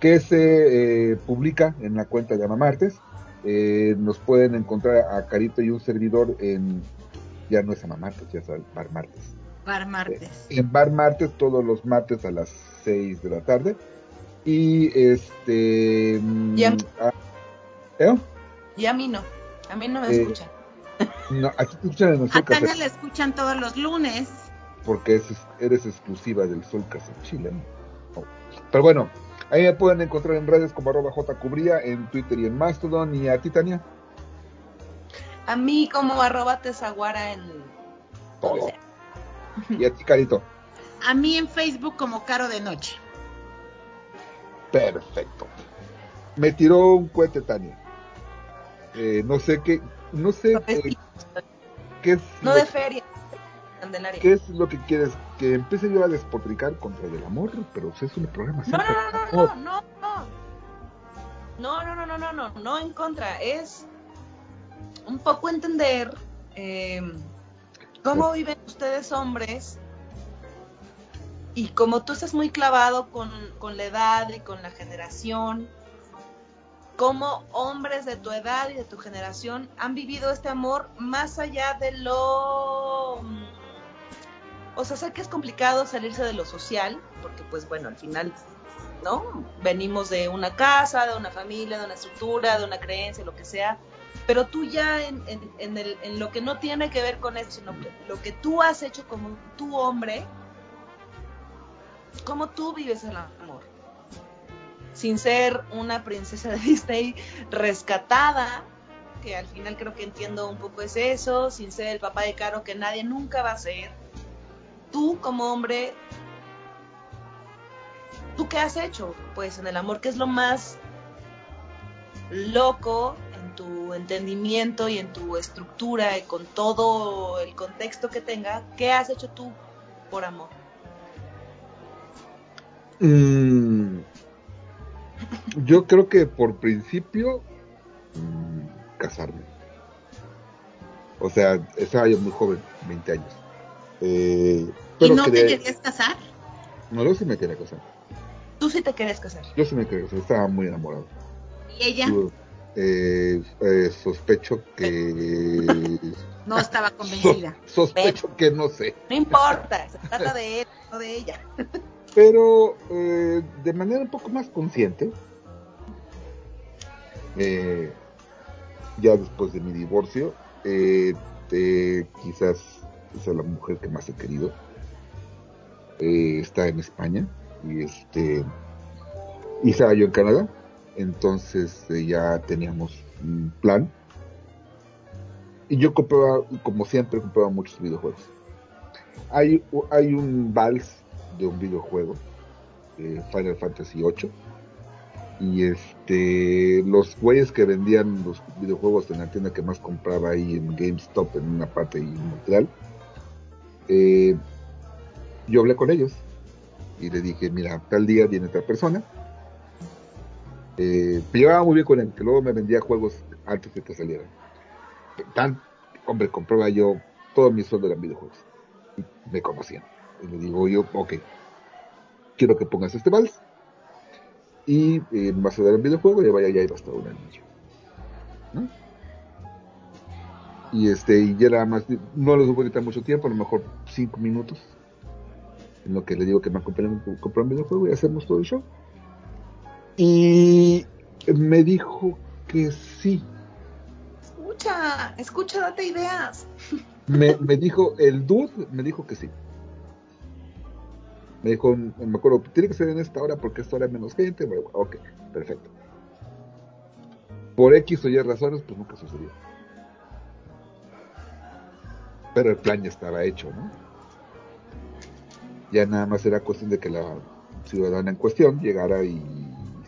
Speaker 4: que se publica en la cuenta de Amamartes. Eh, nos pueden encontrar a Carito y un servidor en, ya no es Amamartes, ya es Bar Martes.
Speaker 3: Bar martes.
Speaker 4: En Bar Martes todos los martes a las 6 de la tarde. Y este... mm,
Speaker 2: Ya.
Speaker 4: ah, ¿eh?
Speaker 2: Y a mí no. A mí no me
Speaker 4: Eh,
Speaker 2: escuchan.
Speaker 4: No, aquí te escuchan en el
Speaker 3: A la escuchan todos los lunes.
Speaker 4: porque es- eres exclusiva del Sol Casa Chile. No. Pero bueno, ahí me pueden encontrar en redes como arroba jcubría, en Twitter y en Mastodon. Y a ti, Tania,
Speaker 2: A mí como arroba tesaguara en...
Speaker 4: todo. Y a ti, Carito.
Speaker 3: A mí en Facebook como Caro de Noche.
Speaker 4: Perfecto. Me tiró un cohete, Tania. Eh, no sé qué, no sé eh, qué es,
Speaker 2: No de feria. Candelaria.
Speaker 4: qué es lo que quieres, que empiece yo a despotricar contra el amor, pero si es un programa
Speaker 2: No, no, no,
Speaker 4: de
Speaker 2: no,
Speaker 4: amor.
Speaker 2: no, no. No, no, no, no, no, no, no en contra. Es un poco entender eh, cómo viven ustedes hombres y como tú estás muy clavado con, con la edad y con la generación, cómo hombres de tu edad y de tu generación han vivido este amor más allá de lo... O sea, sé que es complicado salirse de lo social, porque pues bueno, al final ¿no? Venimos de una casa, de una familia, de una estructura, de una creencia, lo que sea, pero tú ya en, el- lo que no tiene que ver con eso, sino lo que tú has hecho como tu hombre, cómo tú vives el amor, sin ser una princesa de [LAUGHS] Disney rescatada, que al final creo que entiendo un poco es eso, sin ser el papá de Caro que nadie nunca va a ser. Tú como hombre ¿Tú qué has hecho? Pues en el amor, ¿qué es lo más loco en tu entendimiento y en tu estructura y con todo el contexto que tenga? ¿Qué has hecho tú por amor?
Speaker 4: Mm, yo creo que por principio mm, casarme. O sea, estaba yo muy joven, 20 años. Eh,
Speaker 3: ¿Y no te
Speaker 4: quería-
Speaker 3: querías casar?
Speaker 4: No, yo sí me quería casar.
Speaker 2: Tú sí te quieres casar.
Speaker 4: Yo sí me quería casar, estaba muy enamorado.
Speaker 3: ¿Y ella
Speaker 4: Yo, eh, eh, sospecho que... [LAUGHS]
Speaker 3: no estaba convencida? [LAUGHS]
Speaker 4: sos- sospecho que no sé.
Speaker 2: No importa, se trata de él, [LAUGHS] no de ella.
Speaker 4: pero eh, de manera un poco más consciente, eh, ya después de mi divorcio, eh, eh, quizás es la mujer que más he querido, eh, está en España y este y estaba yo en Canadá, entonces eh, ya teníamos un plan. Y yo compraba, como siempre, compraba muchos videojuegos. Hay, hay un vals de un videojuego, eh, Final Fantasy VIII, y este, los güeyes que vendían los videojuegos en la tienda que más compraba ahí en GameStop, en una parte ahí en Montreal, eh, yo hablé con ellos y le dije, mira, tal día viene tal persona. Eh, llevaba muy bien con él, que luego me vendía juegos antes de que salieran. Tan, hombre, compraba yo, todo mi sueldo eran videojuegos. Y me conocían. Y le digo yo, ok, quiero que pongas este vals. Y eh, vas a dar un videojuego y vaya ya iba a estar un anillo. ¿No? Y este, y ya nada más, no voy a quitar mucho tiempo, a lo mejor cinco minutos. En lo que le digo que me acompañen a comprar un videojuego y hacemos todo el show. Y me dijo que sí.
Speaker 2: Escucha, escucha, date ideas.
Speaker 4: Me, [LAUGHS] me dijo, el dude me dijo que sí. Me dijo, me acuerdo, tiene que ser en esta hora porque esta hora hay menos gente. Bueno, ok, perfecto. Por X o Y razones, pues nunca sucedió. Pero el plan ya estaba hecho, ¿no? Ya nada más era cuestión de que la ciudadana en cuestión llegara y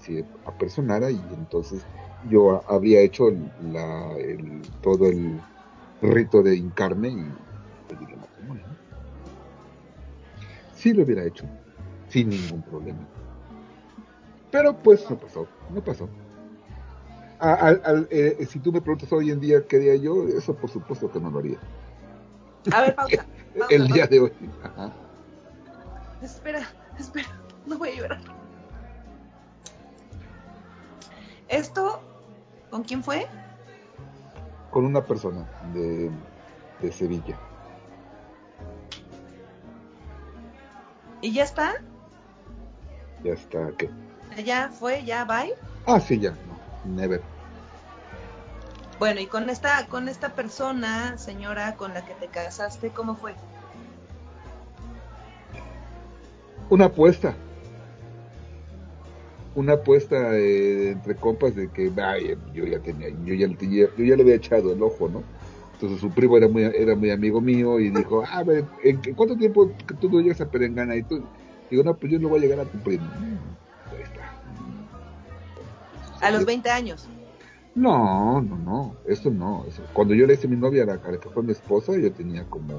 Speaker 4: se apersonara y entonces yo habría hecho la, el, todo el rito de hincarme y pedirle matrimonio. Sí lo hubiera hecho, sin ningún problema. Pero pues no pasó, no pasó. A- eh, si tú me preguntas hoy en día qué haría yo, eso por supuesto que no lo haría.
Speaker 2: A ver, pausa. [LAUGHS] pausa,
Speaker 4: El día
Speaker 2: pausa.
Speaker 4: de hoy. Ajá.
Speaker 2: Espera, espera, no voy a llorar. ¿Esto con quién fue?
Speaker 4: Con una persona de, de Sevilla.
Speaker 2: ¿Y ya está?
Speaker 4: Ya está, ¿qué?
Speaker 2: ¿Ya fue? ¿Ya bye?
Speaker 4: Ah, sí, ya, no, never.
Speaker 2: Bueno, y con esta, con esta persona, señora, con la que te casaste, ¿cómo fue?
Speaker 4: Una apuesta. Una apuesta eh, entre compas de que ay, yo ya tenía, yo ya, yo, yo ya le había echado el ojo, ¿no? Entonces su primo era muy, era muy amigo mío y dijo, ah, a ver, ¿en cuánto tiempo tú no llegas a Perengana? Y tú, digo, no, pues yo no voy a llegar a tu primo. Mm, ahí está.
Speaker 2: A los 20 años.
Speaker 4: No, no, no, eso no. eso- Cuando yo le hice a mi novia, a la, la que fue mi esposa, yo tenía como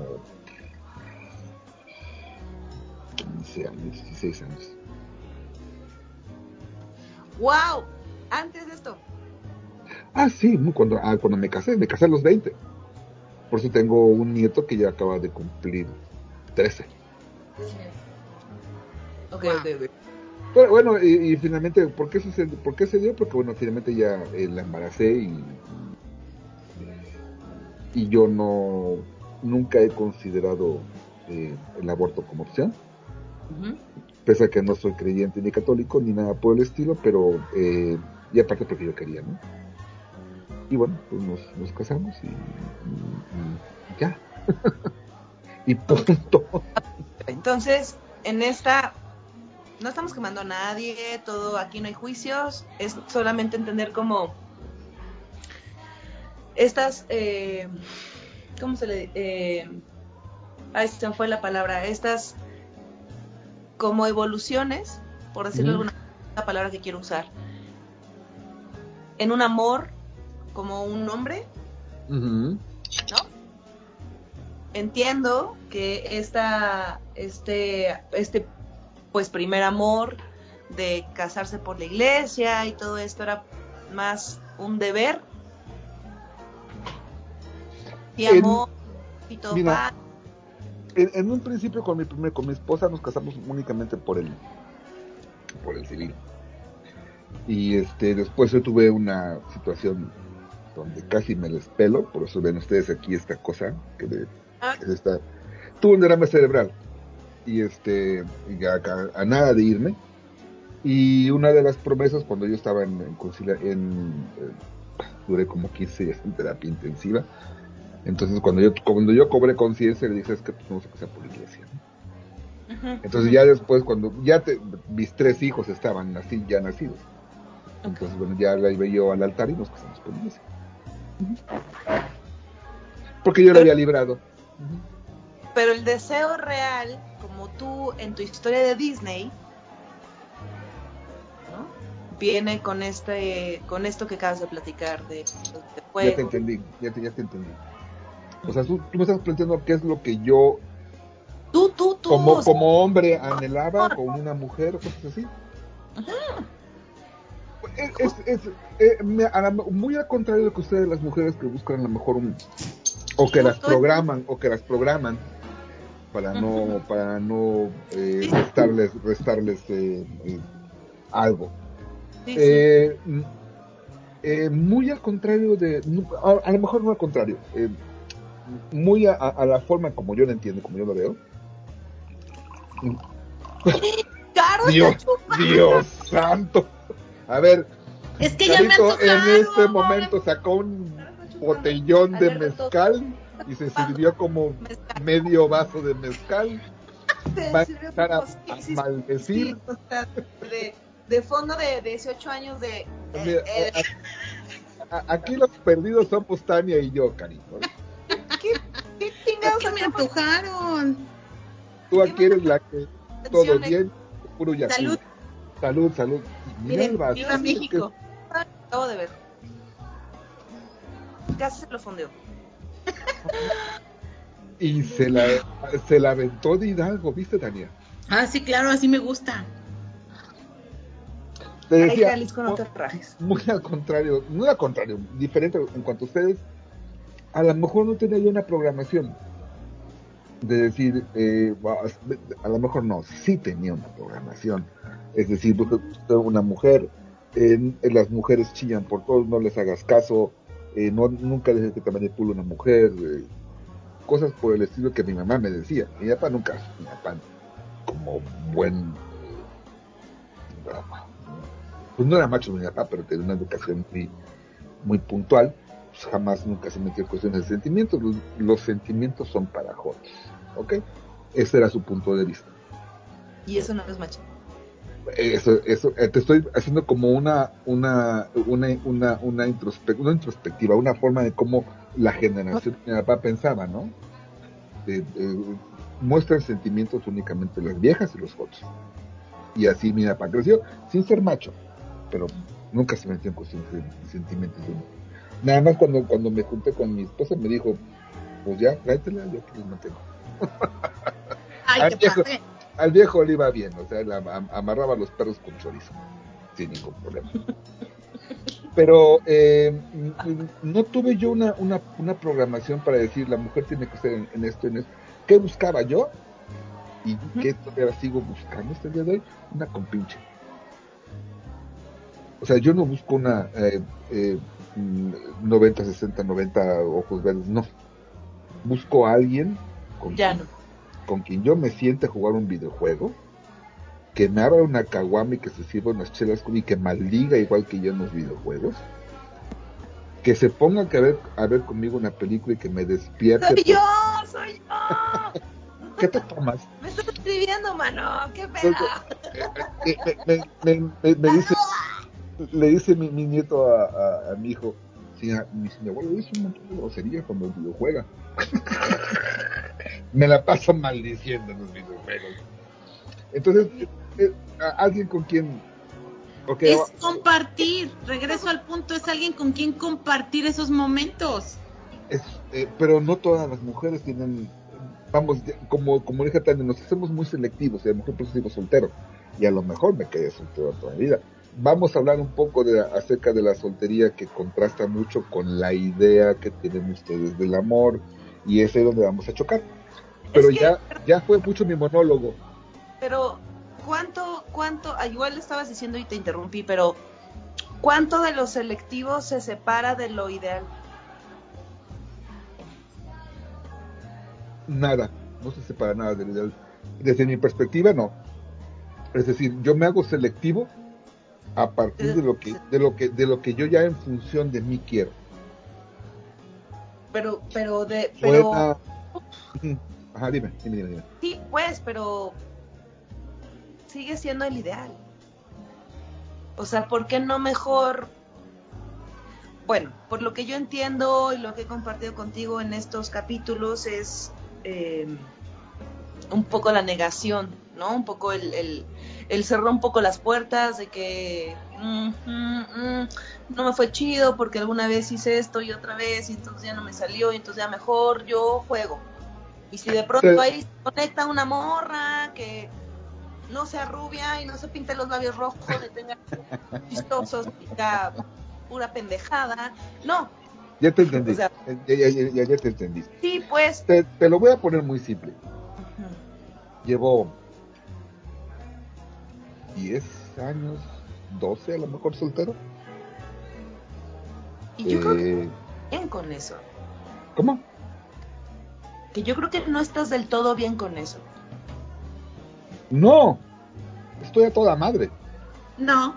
Speaker 4: 15 años, 16 años.
Speaker 2: ¡Wow! Antes de esto.
Speaker 4: Ah, sí, cuando, ah, cuando me casé, me casé a los 20. Por eso tengo un nieto que ya acaba de cumplir 13.
Speaker 2: Ok,
Speaker 3: Wow.
Speaker 4: Pero bueno, y, y finalmente, ¿por qué, sucedió? ¿por qué se dio? Porque bueno, finalmente ya eh, la embaracé y, y yo no, nunca he considerado eh, el aborto como opción. Pese a que no soy creyente ni católico ni nada por el estilo, pero eh, y aparte porque yo quería, ¿no? Y bueno, pues nos, nos casamos y, y- y ya. [LAUGHS] y punto.
Speaker 2: Entonces, en esta no estamos quemando a nadie, todo aquí no hay juicios, es solamente entender cómo estas, eh, ¿cómo se le? Eh, ahí se me fue la palabra, estas como evoluciones, por decirlo alguna la palabra que quiero usar, en un amor como un hombre. ¿no? Entiendo que esta, este, este, pues primer amor de casarse por la iglesia y todo esto era más un deber y amor y todo.
Speaker 4: En, en un principio con mi primer, con mi esposa nos casamos únicamente por el por el civil. Y este después yo tuve una situación donde casi me les pelo, por eso ven ustedes aquí esta cosa que de
Speaker 2: Ah.
Speaker 4: que esta tuve un derrame cerebral y este y a, a- a nada de irme y una de las promesas cuando yo estaba en, en, concilia- en, eh, duré como 15 días en terapia intensiva entonces cuando yo cuando yo cobré conciencia le dije es que pues, vamos a casar por la iglesia ¿no? Entonces ya después cuando ya te- mis tres hijos estaban así ya nacidos. Entonces bueno ya la iba yo al altar y nos casamos por la iglesia. Porque yo lo había librado.
Speaker 2: Pero el deseo real, como tú en tu historia de Disney, ¿no? viene con este, con esto que acabas de platicar de, de
Speaker 4: Ya te entendí, ya te, ya te entendí. O sea, tú, tú me estás planteando qué es lo que yo,
Speaker 2: Tú, tú, tú.
Speaker 4: como, como hombre, anhelaba con una mujer o cosas así. Es, es- es- eh, me- a la- muy al contrario de que ustedes, las mujeres que buscan a lo mejor un. o que las
Speaker 2: Justo.
Speaker 4: programan, o que las programan para no, para no eh, restarles, restarles eh, eh, algo. Eh, mm, eh, muy al contrario de, a, a lo mejor no al contrario, eh, muy a, a- la forma como yo lo entiendo, como yo lo veo. Dios. Dios santo. A ver,
Speaker 3: Es que ya me
Speaker 4: Carito en
Speaker 3: antojaron.
Speaker 4: este momento sacó un botellón de mezcal y se sirvió como medio vaso de mezcal. Va a maldecir.
Speaker 2: de, de fondo de 18 años de... eh,
Speaker 4: Mira,
Speaker 2: eh,
Speaker 4: aquí los perdidos somos Tania y yo, Cari. ¿No?
Speaker 2: ¿Qué, qué
Speaker 3: Es
Speaker 2: chingados
Speaker 3: que me antojaron.
Speaker 4: Tú aquí eres la que todo bien, puro yakult.
Speaker 3: Salud.
Speaker 4: Salud, salud. Mira
Speaker 2: Miren, viva
Speaker 4: que-
Speaker 2: México. Acabo de ver. Casi se lo fundió.
Speaker 4: Y se la, se la aventó de Hidalgo, ¿viste, Tania?
Speaker 3: Ah, sí, claro, así me gusta.
Speaker 4: te
Speaker 2: Ay,
Speaker 4: decía,
Speaker 2: Jalisco, no te rajes.
Speaker 4: muy al contrario, no al contrario, diferente en cuanto a ustedes, a lo mejor no tenía yo una programación de decir, eh, a lo mejor no, sí tenía una programación, es decir, una mujer, las mujeres chillan por todos, no les hagas caso, eh, no, nunca dejes que te manipule una mujer, eh, cosas por el estilo que mi mamá me decía, mi papá nunca, mi papá como buen, eh, pues no era macho mi papá, pero tenía una educación muy puntual, pues jamás nunca se metió en cuestiones de sentimientos, los, los sentimientos son para jotos, ¿ok? Ese era su punto de vista.
Speaker 2: Y eso no es macho.
Speaker 4: Eso, eso, eh, te estoy haciendo como una, una, una, una, una, introspe- una introspectiva, una forma de cómo la generación de mi papá pensaba, ¿no? Muestran sentimientos únicamente las viejas y los jotos. Y así mi papá creció, sin ser macho, pero nunca se metió en cuestiones de, sentimientos. de. Nada más cuando, cuando me junté con mi esposa me dijo, pues ya, tráetela, yo que los mantengo. [LAUGHS]
Speaker 3: Ay, qué
Speaker 4: viejo.
Speaker 3: padre.
Speaker 4: Al viejo le iba bien, o sea, él am- amarraba a los perros con chorizo, sin ningún problema. [LAUGHS] Pero eh, n- no tuve yo una, una, una programación para decir la mujer tiene que ser en, en esto, en esto. ¿Qué buscaba yo? Y qué todavía sigo buscando este día de hoy, una compinche. O sea, yo no busco una eh, eh, mm, 90, 60, 90 ojos verdes, no. Busco a alguien con
Speaker 2: Ya
Speaker 4: quien-
Speaker 2: no.
Speaker 4: con quien yo me siente a jugar un videojuego, que me abra una caguama y que se sirva unas chelas y que maldiga igual que yo en los videojuegos, que se ponga a ver, a ver conmigo una película y que me despierte.
Speaker 2: ¡Soy
Speaker 4: por-
Speaker 2: yo! ¡Soy yo!
Speaker 4: ¿Qué te tomas?
Speaker 2: Me estás escribiendo, mano. ¡Qué pena!
Speaker 4: Eh, eh, me, me- me- me dice, le dice mi, mi nieto a, a- a mi hijo, a- mi, mi abuelo dice un montón de groserías cuando el videojuega. [LAUGHS] me la paso maldiciendo en los videojuegos. Entonces, eh, eh, alguien con quien...
Speaker 3: Es compartir. Regreso al punto, es alguien con quien compartir esos momentos.
Speaker 4: es, eh, pero no todas las mujeres tienen, vamos, como, como dije también, nos hacemos muy selectivos, y a lo mejor sigo soltero, y a lo mejor me quedé soltero toda mi vida. Vamos a hablar un poco de, acerca de la soltería que contrasta mucho con la idea que tienen ustedes del amor, y es ahí donde vamos a chocar. Pero
Speaker 2: que-
Speaker 4: ya, ya fue mucho mi monólogo.
Speaker 2: Pero, ¿cuánto, cuánto, ah, igual estabas diciendo y te interrumpí, pero ¿cuánto de lo selectivo se separa de lo ideal?
Speaker 4: Nada, no se separa nada del ideal. Desde mi perspectiva, no. Es decir, yo me hago selectivo a partir de lo que, de lo que, de lo que yo ya en función de mí quiero.
Speaker 2: Pero, pero de, pero,
Speaker 4: Buena-. [LAUGHS] Ajá, dime, dime, dime, dime.
Speaker 2: sí, pues, pero sigue siendo el ideal. O sea, ¿por qué no mejor? Bueno, por lo que yo entiendo y lo que he compartido contigo en estos capítulos es eh, un poco la negación, ¿no? Un poco el, el, el cerrar un poco las puertas de que mm, mm, mm, no me fue chido porque alguna vez hice esto y otra vez y entonces ya no me salió y entonces ya mejor yo juego. Y si de pronto ahí se conecta una morra que no sea rubia y no se pinte los labios rojos y tenga [LAUGHS] chistosos y diga pura pendejada. No,
Speaker 4: Ya te entendí.
Speaker 2: O sea-
Speaker 4: ya, ya- ya- ya- te entendí.
Speaker 2: sí, pues.
Speaker 4: Te, te lo voy a poner muy simple.
Speaker 2: Ujú.
Speaker 4: Llevo 10 años, 12 a lo mejor soltero.
Speaker 2: Y yo creo que
Speaker 4: Eh,
Speaker 2: bien con eso.
Speaker 4: ¿Cómo?
Speaker 2: Que yo creo que no estás del todo bien con eso.
Speaker 4: No, estoy a toda madre.
Speaker 3: No.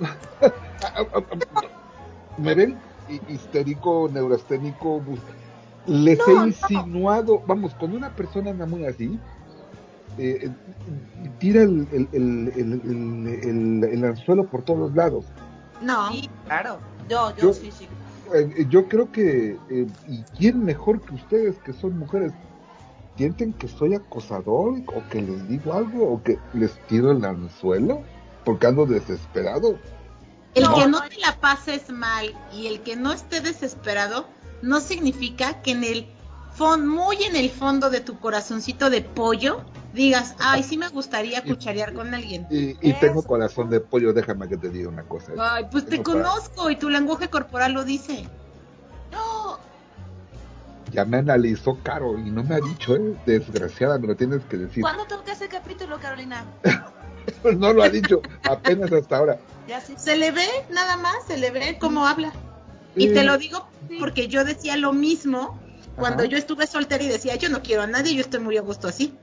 Speaker 3: [LAUGHS]
Speaker 4: ¿Me ven? Hi- Histérico, neurasténico. Les
Speaker 2: No,
Speaker 4: he
Speaker 2: no.
Speaker 4: insinuado, vamos, cuando una persona anda muy así, eh, tira el, el, el, el, el- el- el anzuelo por todos lados.
Speaker 3: No.
Speaker 2: Sí, claro. Yo, yo,
Speaker 4: Yo-
Speaker 2: sí, sí.
Speaker 4: Eh, yo creo que, eh, ¿y quién mejor que ustedes que son mujeres? ¿Sienten que soy acosador o que les digo algo o que les tiro el anzuelo? Porque ando desesperado.
Speaker 3: El
Speaker 2: No,
Speaker 3: que no
Speaker 2: no.
Speaker 3: te la pases mal y el que no esté desesperado no significa que en el fondo, muy en el fondo de tu corazoncito de pollo, digas, ay, sí me gustaría cucharear con alguien.
Speaker 4: Y, y tengo corazón de pollo, déjame que te diga una cosa.
Speaker 3: Ay, pues te
Speaker 4: para-
Speaker 3: conozco y tu lenguaje corporal lo dice.
Speaker 2: No,
Speaker 4: Ya me analizó caro y no me ha dicho, ¿eh? Desgraciada, me lo tienes que decir.
Speaker 2: ¿cuándo que hacer capítulo, Carolina? [LAUGHS]
Speaker 4: No lo ha dicho, apenas hasta ahora.
Speaker 2: Ya sí.
Speaker 3: Se le ve, nada más, se le ve cómo habla. Y te lo digo porque yo decía lo mismo cuando
Speaker 4: Ajá.
Speaker 3: yo estuve soltera y decía, yo no quiero a nadie, yo estoy muy a gusto así.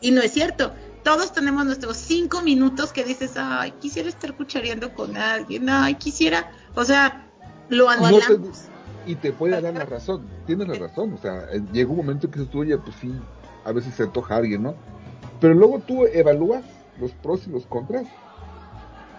Speaker 3: Y no es cierto. Todos tenemos nuestros cinco minutos que dices, ay, quisiera estar cuchareando con alguien, ay, quisiera, o sea, lo
Speaker 4: No
Speaker 3: anhelamos.
Speaker 4: y te puede dar la razón, tienes la razón, o sea, eh, llega un momento que dices tú, oye, pues sí, a veces se antoja a alguien, ¿no? Pero luego tú evalúas los pros y los contras.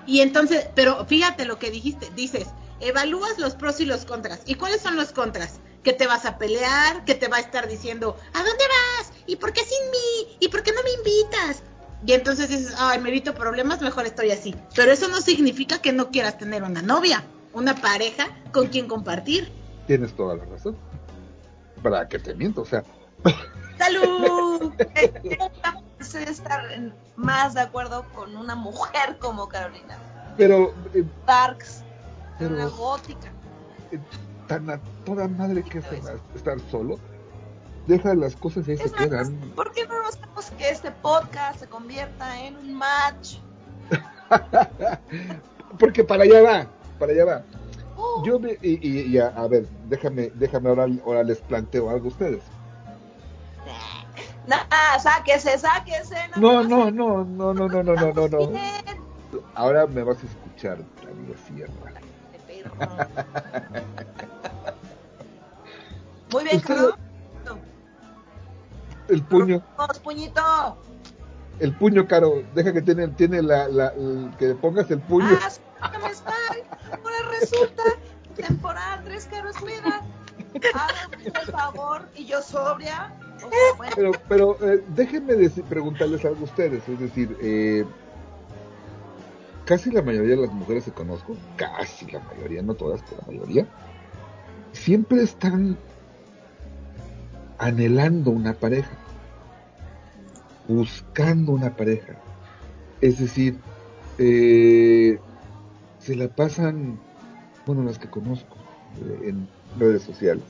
Speaker 3: Y entonces, pero fíjate lo que dijiste, dices, evalúas los pros y los contras. ¿Y cuáles son los contras? Que te vas a pelear, que te va a estar diciendo, ¿a dónde vas? ¿Y por qué sin mí? ¿Y por qué no me invitas? Y entonces dices, ay, me evito problemas, mejor estoy así. Pero eso no significa que no quieras tener una novia, una pareja con quien compartir.
Speaker 4: Tienes toda la razón. Para que te miento, o sea, [LAUGHS]
Speaker 3: ¡Salud!
Speaker 2: Estar más de acuerdo con una mujer como Carolina.
Speaker 4: pero, eh,
Speaker 2: Darks,
Speaker 4: Pero-
Speaker 2: una gótica.
Speaker 4: Tan a toda madre que es estar solo, deja las cosas y ahí se quedan.
Speaker 2: ¿por qué no hacemos que este podcast se convierta en un match? [LAUGHS]
Speaker 4: Porque para allá va, para allá va.
Speaker 2: Uh,
Speaker 4: Yo me, y, y- y a, a ver, déjame, déjame ahora, ahora les planteo algo a ustedes.
Speaker 2: nah, sáquese, sáquese.
Speaker 4: No, no, no, no, no, no, no, no, no, no. Ahora me vas a escuchar, Tania Sierra. [LAUGHS]
Speaker 2: Muy bien,
Speaker 4: Usted-
Speaker 2: Carol.
Speaker 4: El puño,
Speaker 2: Vamos, puñito.
Speaker 4: el puño, Caro, deja que tiene, tiene la, la, el- que pongas el puño.
Speaker 2: Ah, sácame, Spy. Ahora resulta temporada tres caros cuida. Hágame por favor. Y yo sobria. O sea, bueno,
Speaker 4: Pero, pero eh, déjenme deci- preguntarles algo a ustedes, es decir, eh, casi la mayoría de las mujeres que conozco, casi la mayoría, no todas, pero la mayoría, siempre están anhelando una pareja, buscando una pareja. Es decir, eh, se la pasan, bueno, las que conozco, eh, en redes sociales,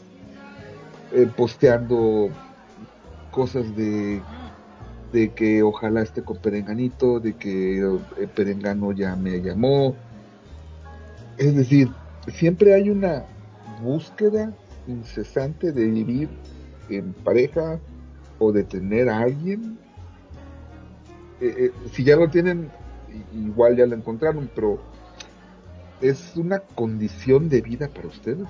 Speaker 4: eh, posteando cosas de, de que ojalá esté con Perenganito, de que Perengano ya me llamó. Es decir, siempre hay una búsqueda incesante de vivir en pareja o de tener a alguien. Eh, eh, si ya lo tienen, igual ya lo encontraron, pero es una condición de vida para ustedes.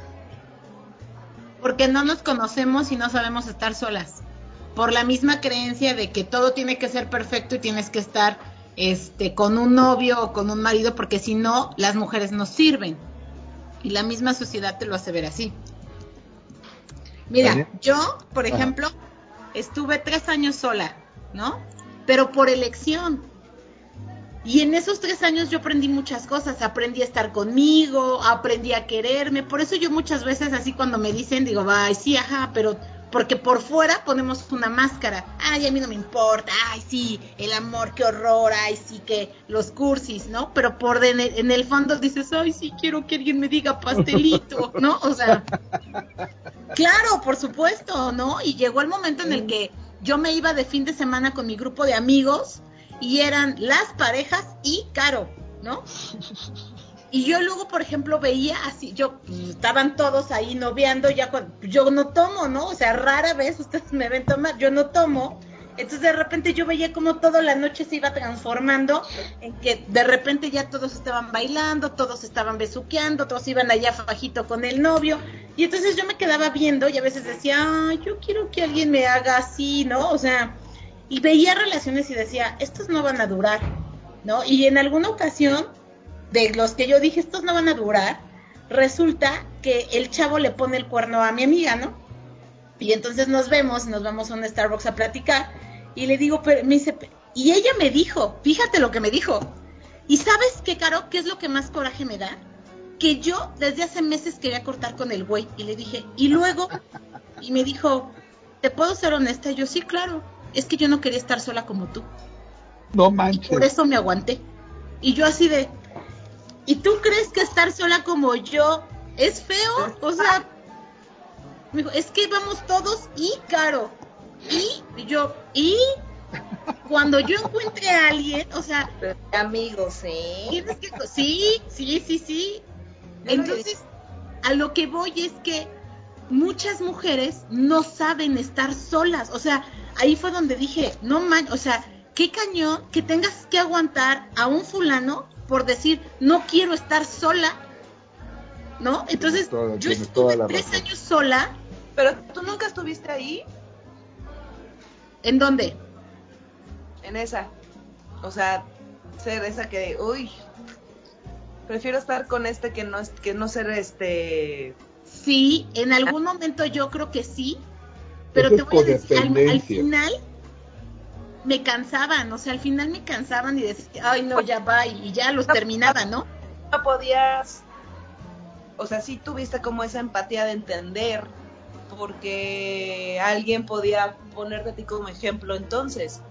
Speaker 3: Porque no nos conocemos y no sabemos estar solas. Por la misma creencia de que todo tiene que ser perfecto y tienes que estar este con un novio o con un marido, porque si no, las mujeres no sirven. Y la misma sociedad te lo hace ver así. Mira, yo, por
Speaker 4: Ajá.
Speaker 3: ejemplo, estuve tres años sola, ¿no? Pero por elección. Y en esos tres años yo aprendí muchas cosas, aprendí a estar conmigo, aprendí a quererme, por eso yo muchas veces así cuando me dicen digo, ay, sí, ajá, pero porque por fuera ponemos una máscara, ay, a mí no me importa, ay, sí, el amor, qué horror, ay, sí, que los cursis, ¿no? Pero por en el, en el fondo dices, ay, sí, quiero que alguien me diga pastelito, [LAUGHS] ¿no? O sea, claro, por supuesto, ¿no? Y llegó el momento en el que yo me iba de fin de semana con mi grupo de amigos y eran las parejas y Caro, ¿no? [LAUGHS] Y yo luego, por ejemplo, veía así, yo pues, estaban todos ahí noviando, ya yo no tomo, ¿no? O sea, rara vez ustedes me ven tomar, yo no tomo. Entonces de repente yo veía como toda la noche se iba transformando en que de repente ya todos estaban bailando, todos estaban besuqueando, todos iban allá fajito con el novio. Y entonces yo me quedaba viendo y a veces decía, yo quiero que alguien me haga así, ¿no? O sea, y veía relaciones y decía, estos no van a durar, ¿no? Y en alguna ocasión, de los que yo dije, estos no van a durar, resulta que el chavo le pone el cuerno a mi amiga, ¿no? Y entonces nos vemos, nos vamos a un Starbucks a platicar, y le digo, pero me dice, y ella me dijo, fíjate lo que me dijo, y sabes qué, Caro, qué es lo que más coraje me da? Que yo desde hace meses quería cortar con el güey, y le dije, y luego, y me dijo, ¿te puedo ser honesta? Y yo, sí, claro. es que yo no quería estar sola como tú.
Speaker 4: No
Speaker 3: Y
Speaker 4: manches.
Speaker 3: por eso me aguanté. Y yo así de, ¿y tú crees que estar sola como yo es feo? O sea, me dijo, es que vamos todos y caro. Y y yo, y cuando yo encuentre a alguien, o sea,
Speaker 2: amigos, ¿eh?
Speaker 3: tienes que, sí, sí, sí, sí. Entonces, a lo que voy es que muchas mujeres no saben estar solas. O sea, ahí fue donde dije, no man, o sea, qué cañón que tengas que aguantar a un fulano por decir, no quiero estar sola. ¿No? Entonces,
Speaker 4: toda-
Speaker 3: yo estuve tres
Speaker 4: razón.
Speaker 3: años sola.
Speaker 2: Pero tú nunca estuviste ahí,
Speaker 3: ¿En dónde?
Speaker 2: en esa. O sea, ser esa que, uy, prefiero estar con este que no, es- que no ser este...
Speaker 3: Sí, en algún momento yo creo que sí, pero
Speaker 4: Eso
Speaker 3: te voy a decir, al, al final me cansaban, o sea, al final me cansaban y decía, ay no, ya va, y ya los terminaba, ¿no?
Speaker 2: No podías... O sea, sí tuviste como esa empatía de entender porque alguien podía ponerte a ti como ejemplo entonces.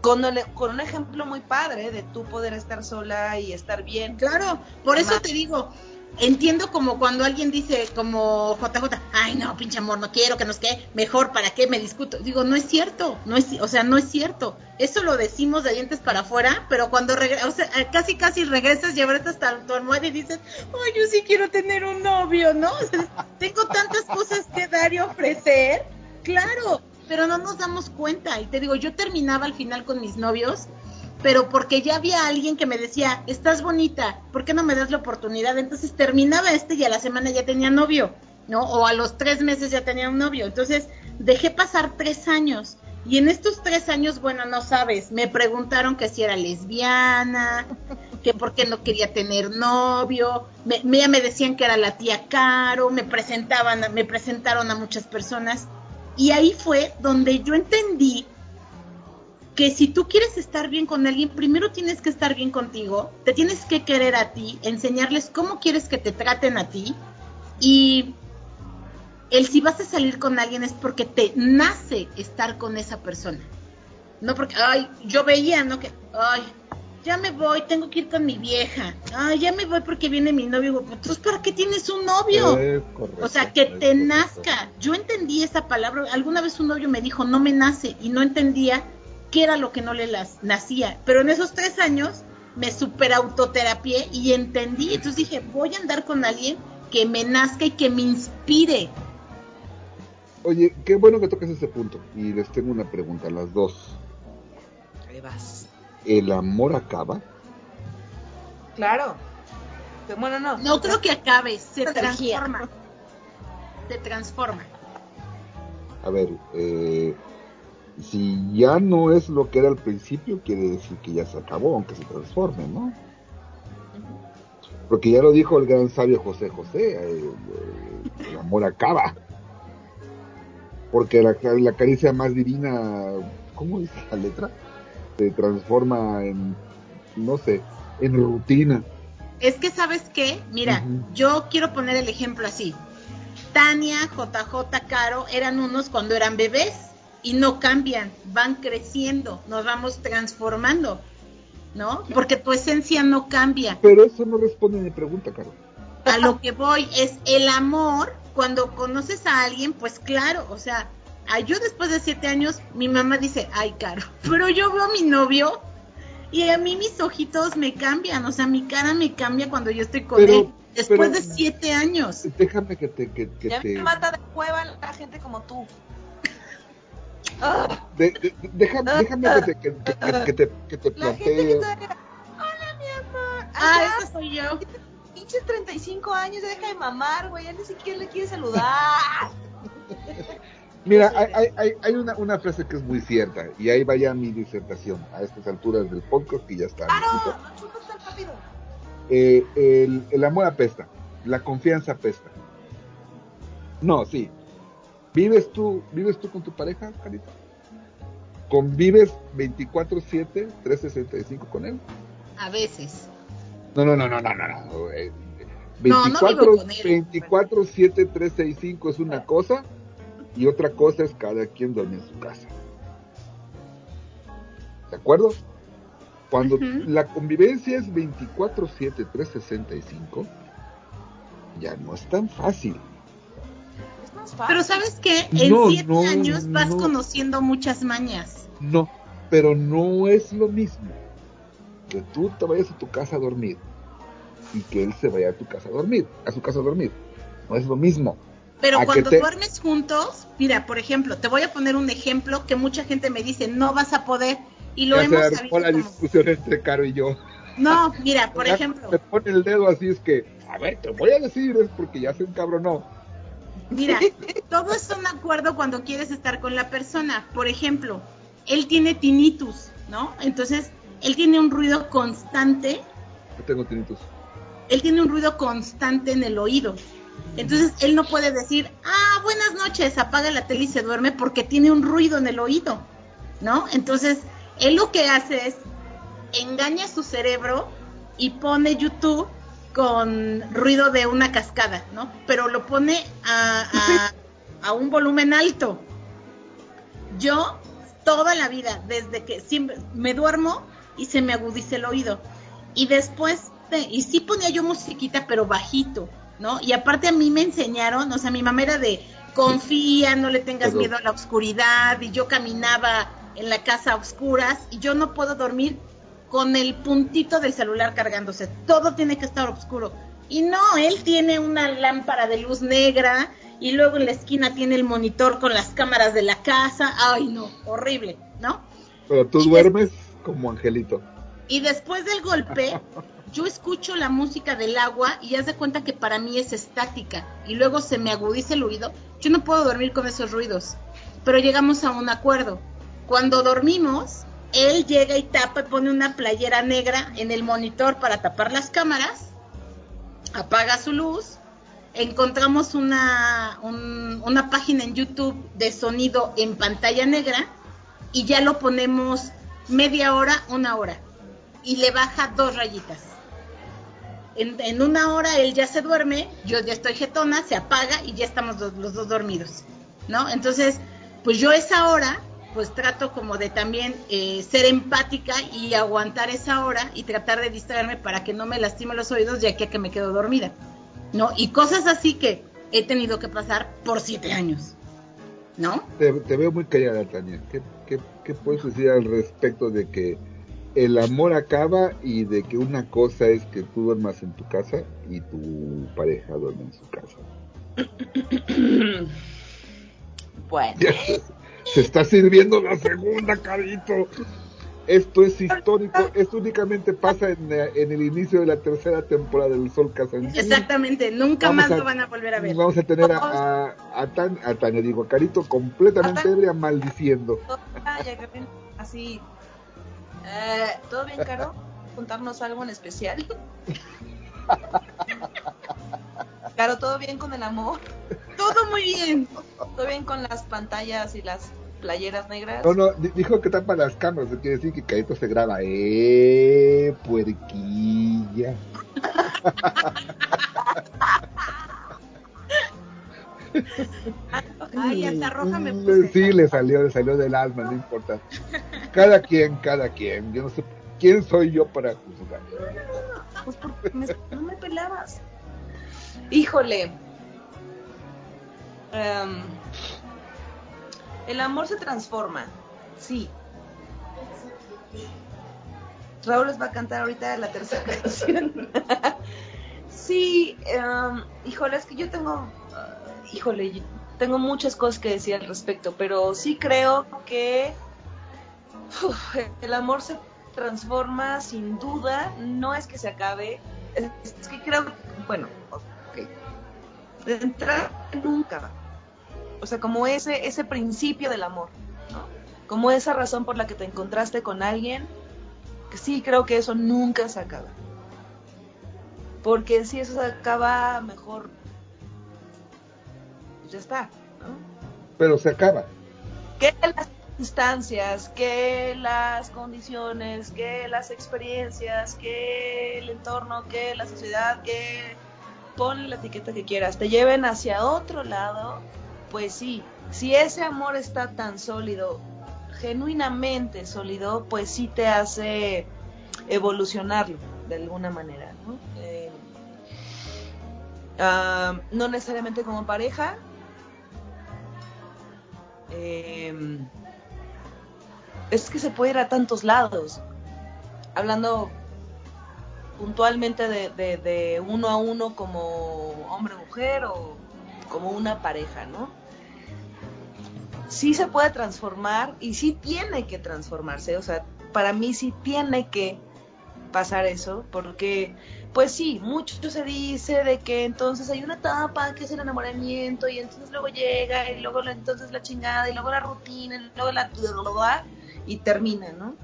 Speaker 2: Con, el- con un ejemplo muy padre de tú poder estar sola y estar bien.
Speaker 3: Claro, por eso te digo, entiendo como cuando alguien dice, como JJ, ay no, pinche amor, no quiero que nos quede, mejor, ¿para qué me discuto? Digo, no es cierto, no es, o sea, no es cierto. Eso lo decimos de dientes para afuera, pero cuando regresas, o sea, casi casi regresas y abres hasta tu almohada y dices, ay, yo sí quiero tener un novio, ¿no? O sea, tengo tantas cosas que dar y ofrecer, claro, pero no nos damos cuenta. Y te digo, yo terminaba al final con mis novios pero porque ya había alguien que me decía, estás bonita, ¿por qué no me das la oportunidad? Entonces terminaba este y a la semana ya tenía novio, ¿no? O a los tres meses ya tenía un novio. Entonces dejé pasar tres años. Y en estos tres años, bueno, no sabes, me preguntaron que si era lesbiana, que por qué no quería tener novio, me, me, me decían que era la tía Caro, me presentaban, me presentaron a muchas personas. Y ahí fue donde yo entendí que si tú quieres estar bien con alguien, primero tienes que estar bien contigo, te tienes que querer a ti, enseñarles cómo quieres que te traten a ti y el si vas a salir con alguien es porque te nace estar con esa persona. No porque, ay, yo veía, ¿no? Que, ay, ya me voy, tengo que ir con mi vieja. Ay, ya me voy porque viene mi novio. Pues, Entonces, ¿para qué tienes un novio?
Speaker 4: Correcto,
Speaker 3: O sea, que te
Speaker 4: correcto.
Speaker 3: nazca. Yo entendí esa palabra. Alguna vez un novio me dijo, no me nace, y no entendía qué era lo que no le las, nacía. Pero en esos tres años me super autoterapié y entendí. Entonces dije, voy a andar con alguien que me nazca y que me inspire.
Speaker 4: Oye, qué bueno que toques ese punto. Y les tengo una pregunta a las dos.
Speaker 2: Ahí vas.
Speaker 4: ¿El amor acaba?
Speaker 2: Claro. Pero Bueno, no.
Speaker 3: No creo que acabe, se transforma. Se transforma.
Speaker 4: A ver, eh, si ya no es lo que era al principio, quiere decir que ya se acabó, aunque se transforme, ¿no? Porque ya lo dijo el gran sabio José José, eh, eh, el amor acaba. Porque la, la caricia más divina, ¿cómo dice la letra? Se transforma en, no sé, en rutina.
Speaker 3: Es que, ¿sabes qué? Mira, yo quiero poner el ejemplo así. Tania, JJ, Caro eran unos cuando eran bebés y no cambian, van creciendo, nos vamos transformando, ¿no? Porque tu esencia no cambia.
Speaker 4: Pero eso no responde a mi pregunta, Caro.
Speaker 3: A lo que voy es el amor, cuando conoces a alguien, pues claro, o sea, a yo después de siete años, mi mamá dice, ay, Caro, [LAUGHS] pero yo veo a mi novio y a mí mis ojitos me cambian, o sea, mi cara me cambia cuando yo estoy con
Speaker 4: Pero-
Speaker 3: él, después
Speaker 4: pero-
Speaker 3: de siete años.
Speaker 4: Déjame que te... Que, que
Speaker 2: Ya
Speaker 4: te...
Speaker 2: me mata de cueva la gente como tú. Ah,
Speaker 4: de- de- déjame, déjame que te, que, que- que- que te, que te
Speaker 2: la gente que
Speaker 4: plantee...
Speaker 2: Hola, mi amor.
Speaker 3: Ah,
Speaker 2: Ajá,
Speaker 3: esa soy yo.
Speaker 2: pinches 35 años, ya deja de mamar, güey. Ya ni siquiera le quiere saludar. [LAUGHS]
Speaker 4: Mira, hay, hay, una, una frase que es muy cierta, y ahí vaya mi disertación a estas alturas del podcast que ya está.
Speaker 2: ¡Claro! No chupas tan rápido.
Speaker 4: Eh, el, el amor apesta, la confianza apesta. No, sí. ¿Vives tú, vives tú con tu pareja, Carita? ¿Convives 24-7, 365 con él?
Speaker 3: A veces.
Speaker 4: No, no, no, no, no, no. no. eh,
Speaker 3: No, no
Speaker 4: 24,
Speaker 3: vivo con él.
Speaker 4: 24, 7, 3, 6, 5 es una cosa y otra cosa es cada quien duerme en su casa. ¿De acuerdo? Cuando
Speaker 3: Ujú.
Speaker 4: la convivencia es 24-7, 365, ya no es tan fácil.
Speaker 2: Es más fácil.
Speaker 3: Pero ¿sabes qué? En
Speaker 4: No,
Speaker 3: siete
Speaker 4: no,
Speaker 3: años vas
Speaker 4: no.
Speaker 3: conociendo muchas mañas.
Speaker 4: No, pero no es lo mismo que tú te vayas a tu casa a dormir y que él se vaya a tu casa a dormir, a su casa a dormir. No es lo mismo.
Speaker 3: Pero
Speaker 4: ¿A que
Speaker 3: cuando
Speaker 4: te-
Speaker 3: duermes juntos, mira, por ejemplo, te voy a poner un ejemplo que mucha gente me dice, no vas a poder, y lo
Speaker 4: ya se
Speaker 3: hemos sabido
Speaker 4: la
Speaker 3: como...
Speaker 4: discusión entre Caro y yo.
Speaker 3: No, [LAUGHS] mira, por
Speaker 4: Ya
Speaker 3: ejemplo,
Speaker 4: Me pone el dedo así, es que, a ver, te voy a decir, es porque ya se encabronó.
Speaker 3: Mira, todo es un acuerdo cuando quieres estar con la persona. Por ejemplo, él tiene tinnitus, ¿no? Entonces, él tiene un ruido constante
Speaker 4: Yo tengo tinnitus.
Speaker 3: él tiene un ruido constante en el oído. Entonces él no puede decir, ah, buenas noches, apaga la tele y se duerme porque tiene un ruido en el oído, ¿no? Entonces él lo que hace es engaña a su cerebro y pone YouTube con ruido de una cascada, ¿no? Pero lo pone a, a- a un volumen alto. Yo toda la vida, desde que siempre me duermo y se me agudiza el oído. Y después, de- y sí ponía yo musiquita, pero bajito, ¿no? Y aparte a mí me enseñaron, o sea, mi mamá era de confía, no le tengas miedo a la oscuridad, y yo caminaba en la casa a oscuras, y yo no puedo dormir con el puntito del celular cargándose, todo tiene que estar oscuro. Y no, él tiene una lámpara de luz negra y luego en la esquina tiene el monitor con las cámaras de la casa. Ay, no, horrible, ¿no?
Speaker 4: Pero tú
Speaker 3: Y
Speaker 4: duermes como angelito.
Speaker 3: Y después del golpe, [LAUGHS] yo escucho la música del agua y haz de cuenta que para mí es estática y luego se me agudiza el oído. Yo no puedo dormir con esos ruidos, pero llegamos a un acuerdo. Cuando dormimos, él llega y tapa pone una playera negra en el monitor para tapar las cámaras, apaga su luz, encontramos una, un- una página en YouTube de sonido en pantalla negra y ya lo ponemos media hora, una hora y le baja dos rayitas. En, en una hora él ya se duerme, yo ya estoy jetona, se apaga y ya estamos los, los dos dormidos, ¿no? Entonces, pues yo esa hora, pues trato como de también eh, ser empática y aguantar esa hora y tratar de distraerme para que no me lastime los oídos ya que, que me quedo dormida, ¿no? Y cosas así que he tenido que pasar por siete años, ¿no?
Speaker 4: Te, te veo muy callada, Tania. ¿Qué, qué, qué puedes decir al respecto de que el amor acaba y de que una cosa es que tú duermas en tu casa y tu pareja duerme en su casa? [COUGHS]
Speaker 2: Bueno,
Speaker 4: se, está sirviendo la segunda, carito. Esto es histórico. Esto únicamente pasa en, eh, en el inicio de la tercera temporada del Sol Casantín.
Speaker 3: Exactamente, nunca
Speaker 4: Vamos
Speaker 3: más
Speaker 4: a-
Speaker 3: lo van a volver a ver.
Speaker 4: Vamos a tener a, a, a Tan- a Tania, digo, Carito completamente ebria maldiciendo.
Speaker 2: Así. Eh, ¿Todo bien, Caro? ¿Contarnos algo en especial? [LAUGHS] Caro, ¿todo bien con el amor?
Speaker 3: Todo muy bien.
Speaker 2: ¿Todo bien con las pantallas y las playeras negras?
Speaker 4: No, no, di- dijo que tapa las cámaras, eso quiere decir que Carito se graba. ¡Eh, puerquilla! [LAUGHS]
Speaker 3: Ay, hasta roja me puse.
Speaker 4: Sí, le salió, le salió del alma, no importa. Cada quien, cada quien. Yo no sé quién soy yo para juzgar.
Speaker 2: Pues porque me- no me pelabas. Híjole. Em, el amor se transforma. Sí. Raúl les va a cantar ahorita la tercera [LAUGHS] canción. sí, em, híjole, es que yo tengo, ah, híjole, tengo muchas cosas que decir al respecto, pero sí creo que el amor se transforma sin duda, no es que se acabe, es, que creo, bueno, ok, de entrada nunca, o sea, como ese, ese principio del amor, ¿no? Como esa razón por la que te encontraste con alguien, que sí creo que eso nunca se acaba. Porque si eso se acaba, mejor pues ya está, ¿no?
Speaker 4: Pero se acaba.
Speaker 2: que las instancias, que las condiciones, que las experiencias, que el entorno, que la sociedad, que pon la etiqueta que quieras, te lleven hacia otro lado, pues sí, si ese amor está tan sólido, genuinamente sólido, pues sí te hace evolucionarlo de alguna manera, ¿no? Eh, ah, no necesariamente como pareja. eh, es que se puede ir a tantos lados. Hablando puntualmente de, de- de uno a uno como hombre-mujer o como una pareja, ¿no? Sí se puede transformar y sí tiene que transformarse, o sea, para mí sí tiene que pasar eso, porque pues sí, mucho se dice de que entonces hay una etapa que es el enamoramiento y entonces luego llega y luego la- entonces la chingada y luego la rutina y luego la y termina, ¿no?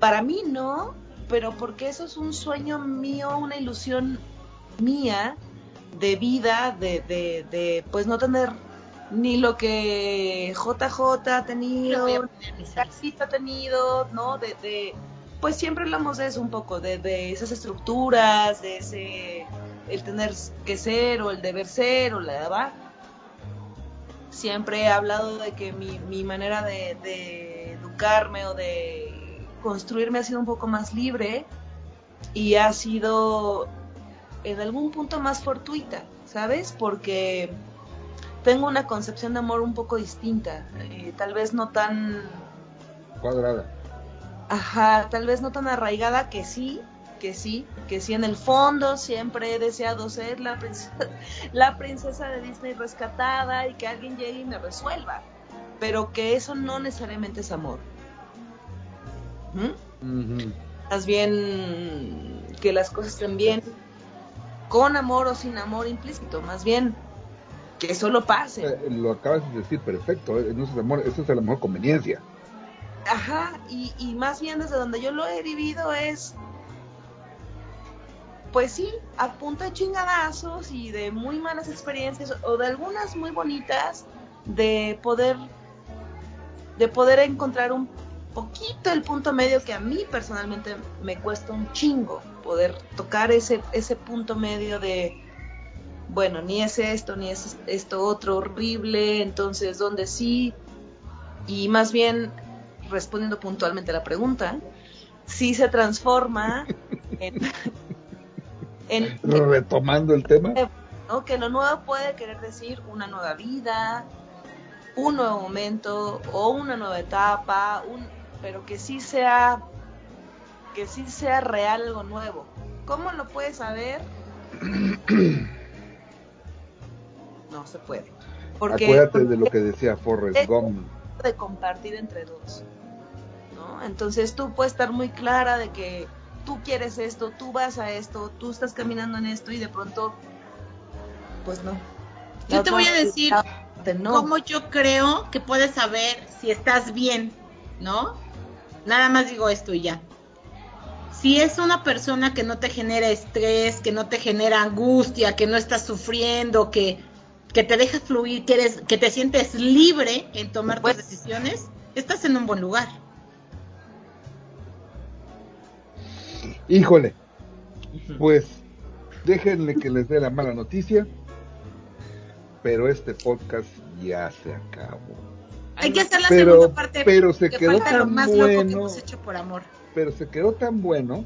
Speaker 2: Para mí no, pero porque eso es un sueño mío, una ilusión mía de vida, de, de, de pues no tener ni lo que JJ ha tenido. Garcita ha tenido, ¿no? De, de, pues siempre hablamos de eso un poco, de, de esas estructuras, de ese, el tener que ser o el deber ser o la va. Siempre he hablado de que mi, mi manera de, de educarme o de construirme ha sido un poco más libre y ha sido en algún punto más fortuita, ¿sabes? Porque tengo una concepción de amor un poco distinta, eh, tal vez no tan
Speaker 4: Cuadrada.
Speaker 2: Ajá, tal vez no tan arraigada que sí, que sí, que sí en el fondo siempre he deseado ser la princesa, [LAUGHS] la princesa de Disney rescatada y que alguien llegue y me resuelva, pero que eso no necesariamente es amor. ¿Mm? Más bien que las cosas estén bien con amor o sin amor implícito, más bien que solo pase.
Speaker 4: Eh, lo acabas de decir perfecto, eh, no es amor, eso es a la mejor conveniencia.
Speaker 2: Ajá, y, y más bien desde donde yo lo he vivido es, pues sí, a punta de chingadazos y de muy malas experiencias o de algunas muy bonitas de poder, de poder encontrar un poquito el punto medio que a mí personalmente me cuesta un chingo poder tocar ese, ese punto medio de, bueno, ni es esto, ni es esto otro horrible, entonces donde sí, y más bien respondiendo puntualmente a la pregunta, sí se transforma [LAUGHS] en, en
Speaker 4: Retomando el tema,
Speaker 2: ¿no? que lo nuevo puede querer decir una nueva vida, un nuevo momento o una nueva etapa, un, pero que sí sea que sí sea real algo nuevo. ¿Cómo lo puedes saber? [CLEARS THROAT] No se puede. Porque
Speaker 4: acuérdate de lo que decía Forrest Gump.
Speaker 2: de compartir entre dos. ¿no? Entonces tú puedes estar muy clara de que tú quieres esto, tú vas a esto, tú estás caminando en esto y de pronto, pues no.
Speaker 3: Yo te voy a decir
Speaker 2: no.
Speaker 3: cómo yo creo que puedes saber si estás bien, ¿no? Nada más digo esto y ya. Si es una persona que no te genera estrés, que no te genera angustia, que no estás sufriendo, que, que te deja fluir, que, eres, que te sientes libre en tomar
Speaker 2: Pues-
Speaker 3: tus decisiones, estás en un buen lugar.
Speaker 4: Híjole, pues déjenle que les dé la mala noticia, pero este podcast ya se acabó.
Speaker 3: Hay que hacer la
Speaker 4: Pero-
Speaker 3: segunda parte.
Speaker 4: pero se
Speaker 3: que
Speaker 4: quedó
Speaker 3: falta lo
Speaker 4: tan
Speaker 3: más loco que
Speaker 4: bueno.
Speaker 3: hemos hecho por amor.
Speaker 4: Pero se quedó tan bueno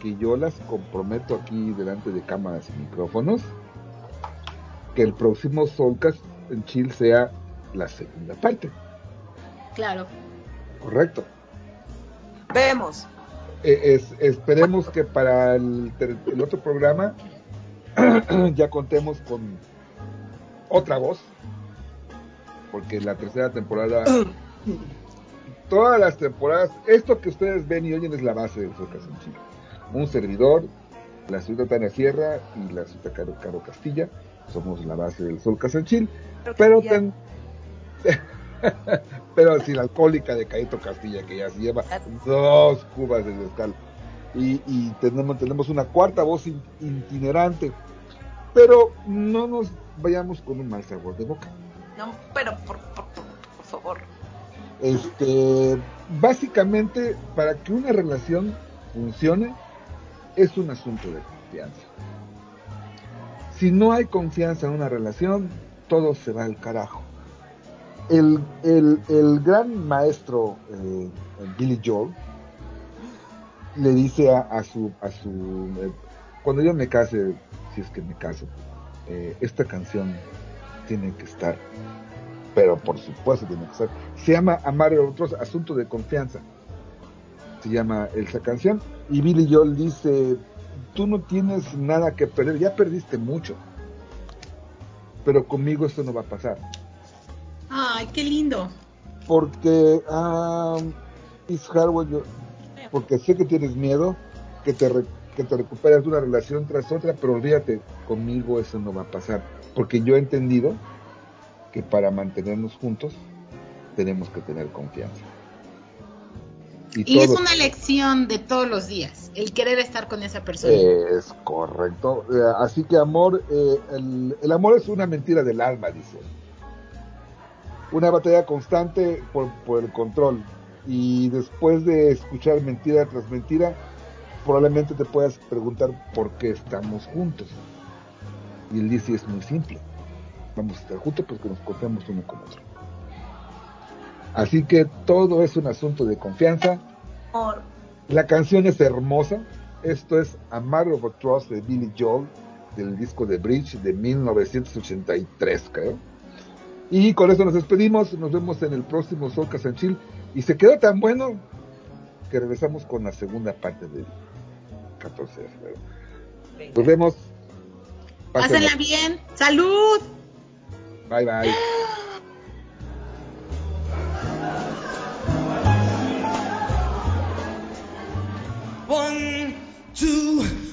Speaker 4: que yo las comprometo aquí delante de cámaras y micrófonos que el próximo Soulcast en Chill sea la segunda parte,
Speaker 3: Claro.
Speaker 4: correcto.
Speaker 2: Vemos.
Speaker 4: Eh, es- esperemos que para el, ter- el otro programa [CLEARS THROAT] ya contemos con otra voz, porque la tercera temporada, [CLEARS THROAT] todas las temporadas, esto que ustedes ven y oyen es la base del Soulcast en Chile. Un servidor, la señorita Tania Sierra y la señorita Caro, Caro Castilla, somos la base del Soulcast en Chile, pero ten- [LAUGHS] pero sin alcohólica de Caito Castilla, que ya se lleva dos cubas de mezcal. Y, y tenemos, tenemos una cuarta voz in- itinerante. Pero no nos vayamos con un mal sabor de boca.
Speaker 2: No, pero por, por, por, por favor.
Speaker 4: Este, básicamente, para que una relación funcione, es un asunto de confianza. Si no hay confianza en una relación, todo se va al carajo. el, gran maestro eh, Billy Joel le dice a, a su, a su eh, cuando yo me case, si es que me caso, eh, esta canción tiene que estar, pero por supuesto tiene que estar. Se llama Amar otros Asunto de Confianza. Se llama esa canción. Y Billy Joel dice, tú no tienes nada que perder, ya perdiste mucho. Pero conmigo esto no va a pasar.
Speaker 3: Ay, qué lindo.
Speaker 4: Porque, ah, Is Harwell, yo- porque sé que tienes miedo, que te, re- que te recuperas de una relación tras otra, pero olvídate, conmigo eso no va a pasar. Porque yo he entendido que para mantenernos juntos tenemos que tener confianza.
Speaker 3: Y es una lección de todos los días, el querer estar con esa persona.
Speaker 4: Es correcto. Eh, así que amor, eh, el, el amor es una mentira del alma, dice. Una batalla constante por, por el control. Y después de escuchar mentira tras mentira, probablemente te puedas preguntar por qué estamos juntos. Y él dice, es muy simple. Vamos a estar juntos porque nos confiamos uno con otro. Así que todo es un asunto de confianza.
Speaker 2: Amor.
Speaker 4: La canción es hermosa. Esto es A Matter of Trust de Billy Joel, del disco de Bridge de 1983, creo. Y con eso nos despedimos. Nos vemos en el próximo Soul Chill. Y se quedó tan bueno que regresamos con la segunda parte del 14 de febrero. Nos vemos. Pásenla.
Speaker 3: Pásenla bien. ¡Salud!
Speaker 4: Bye bye.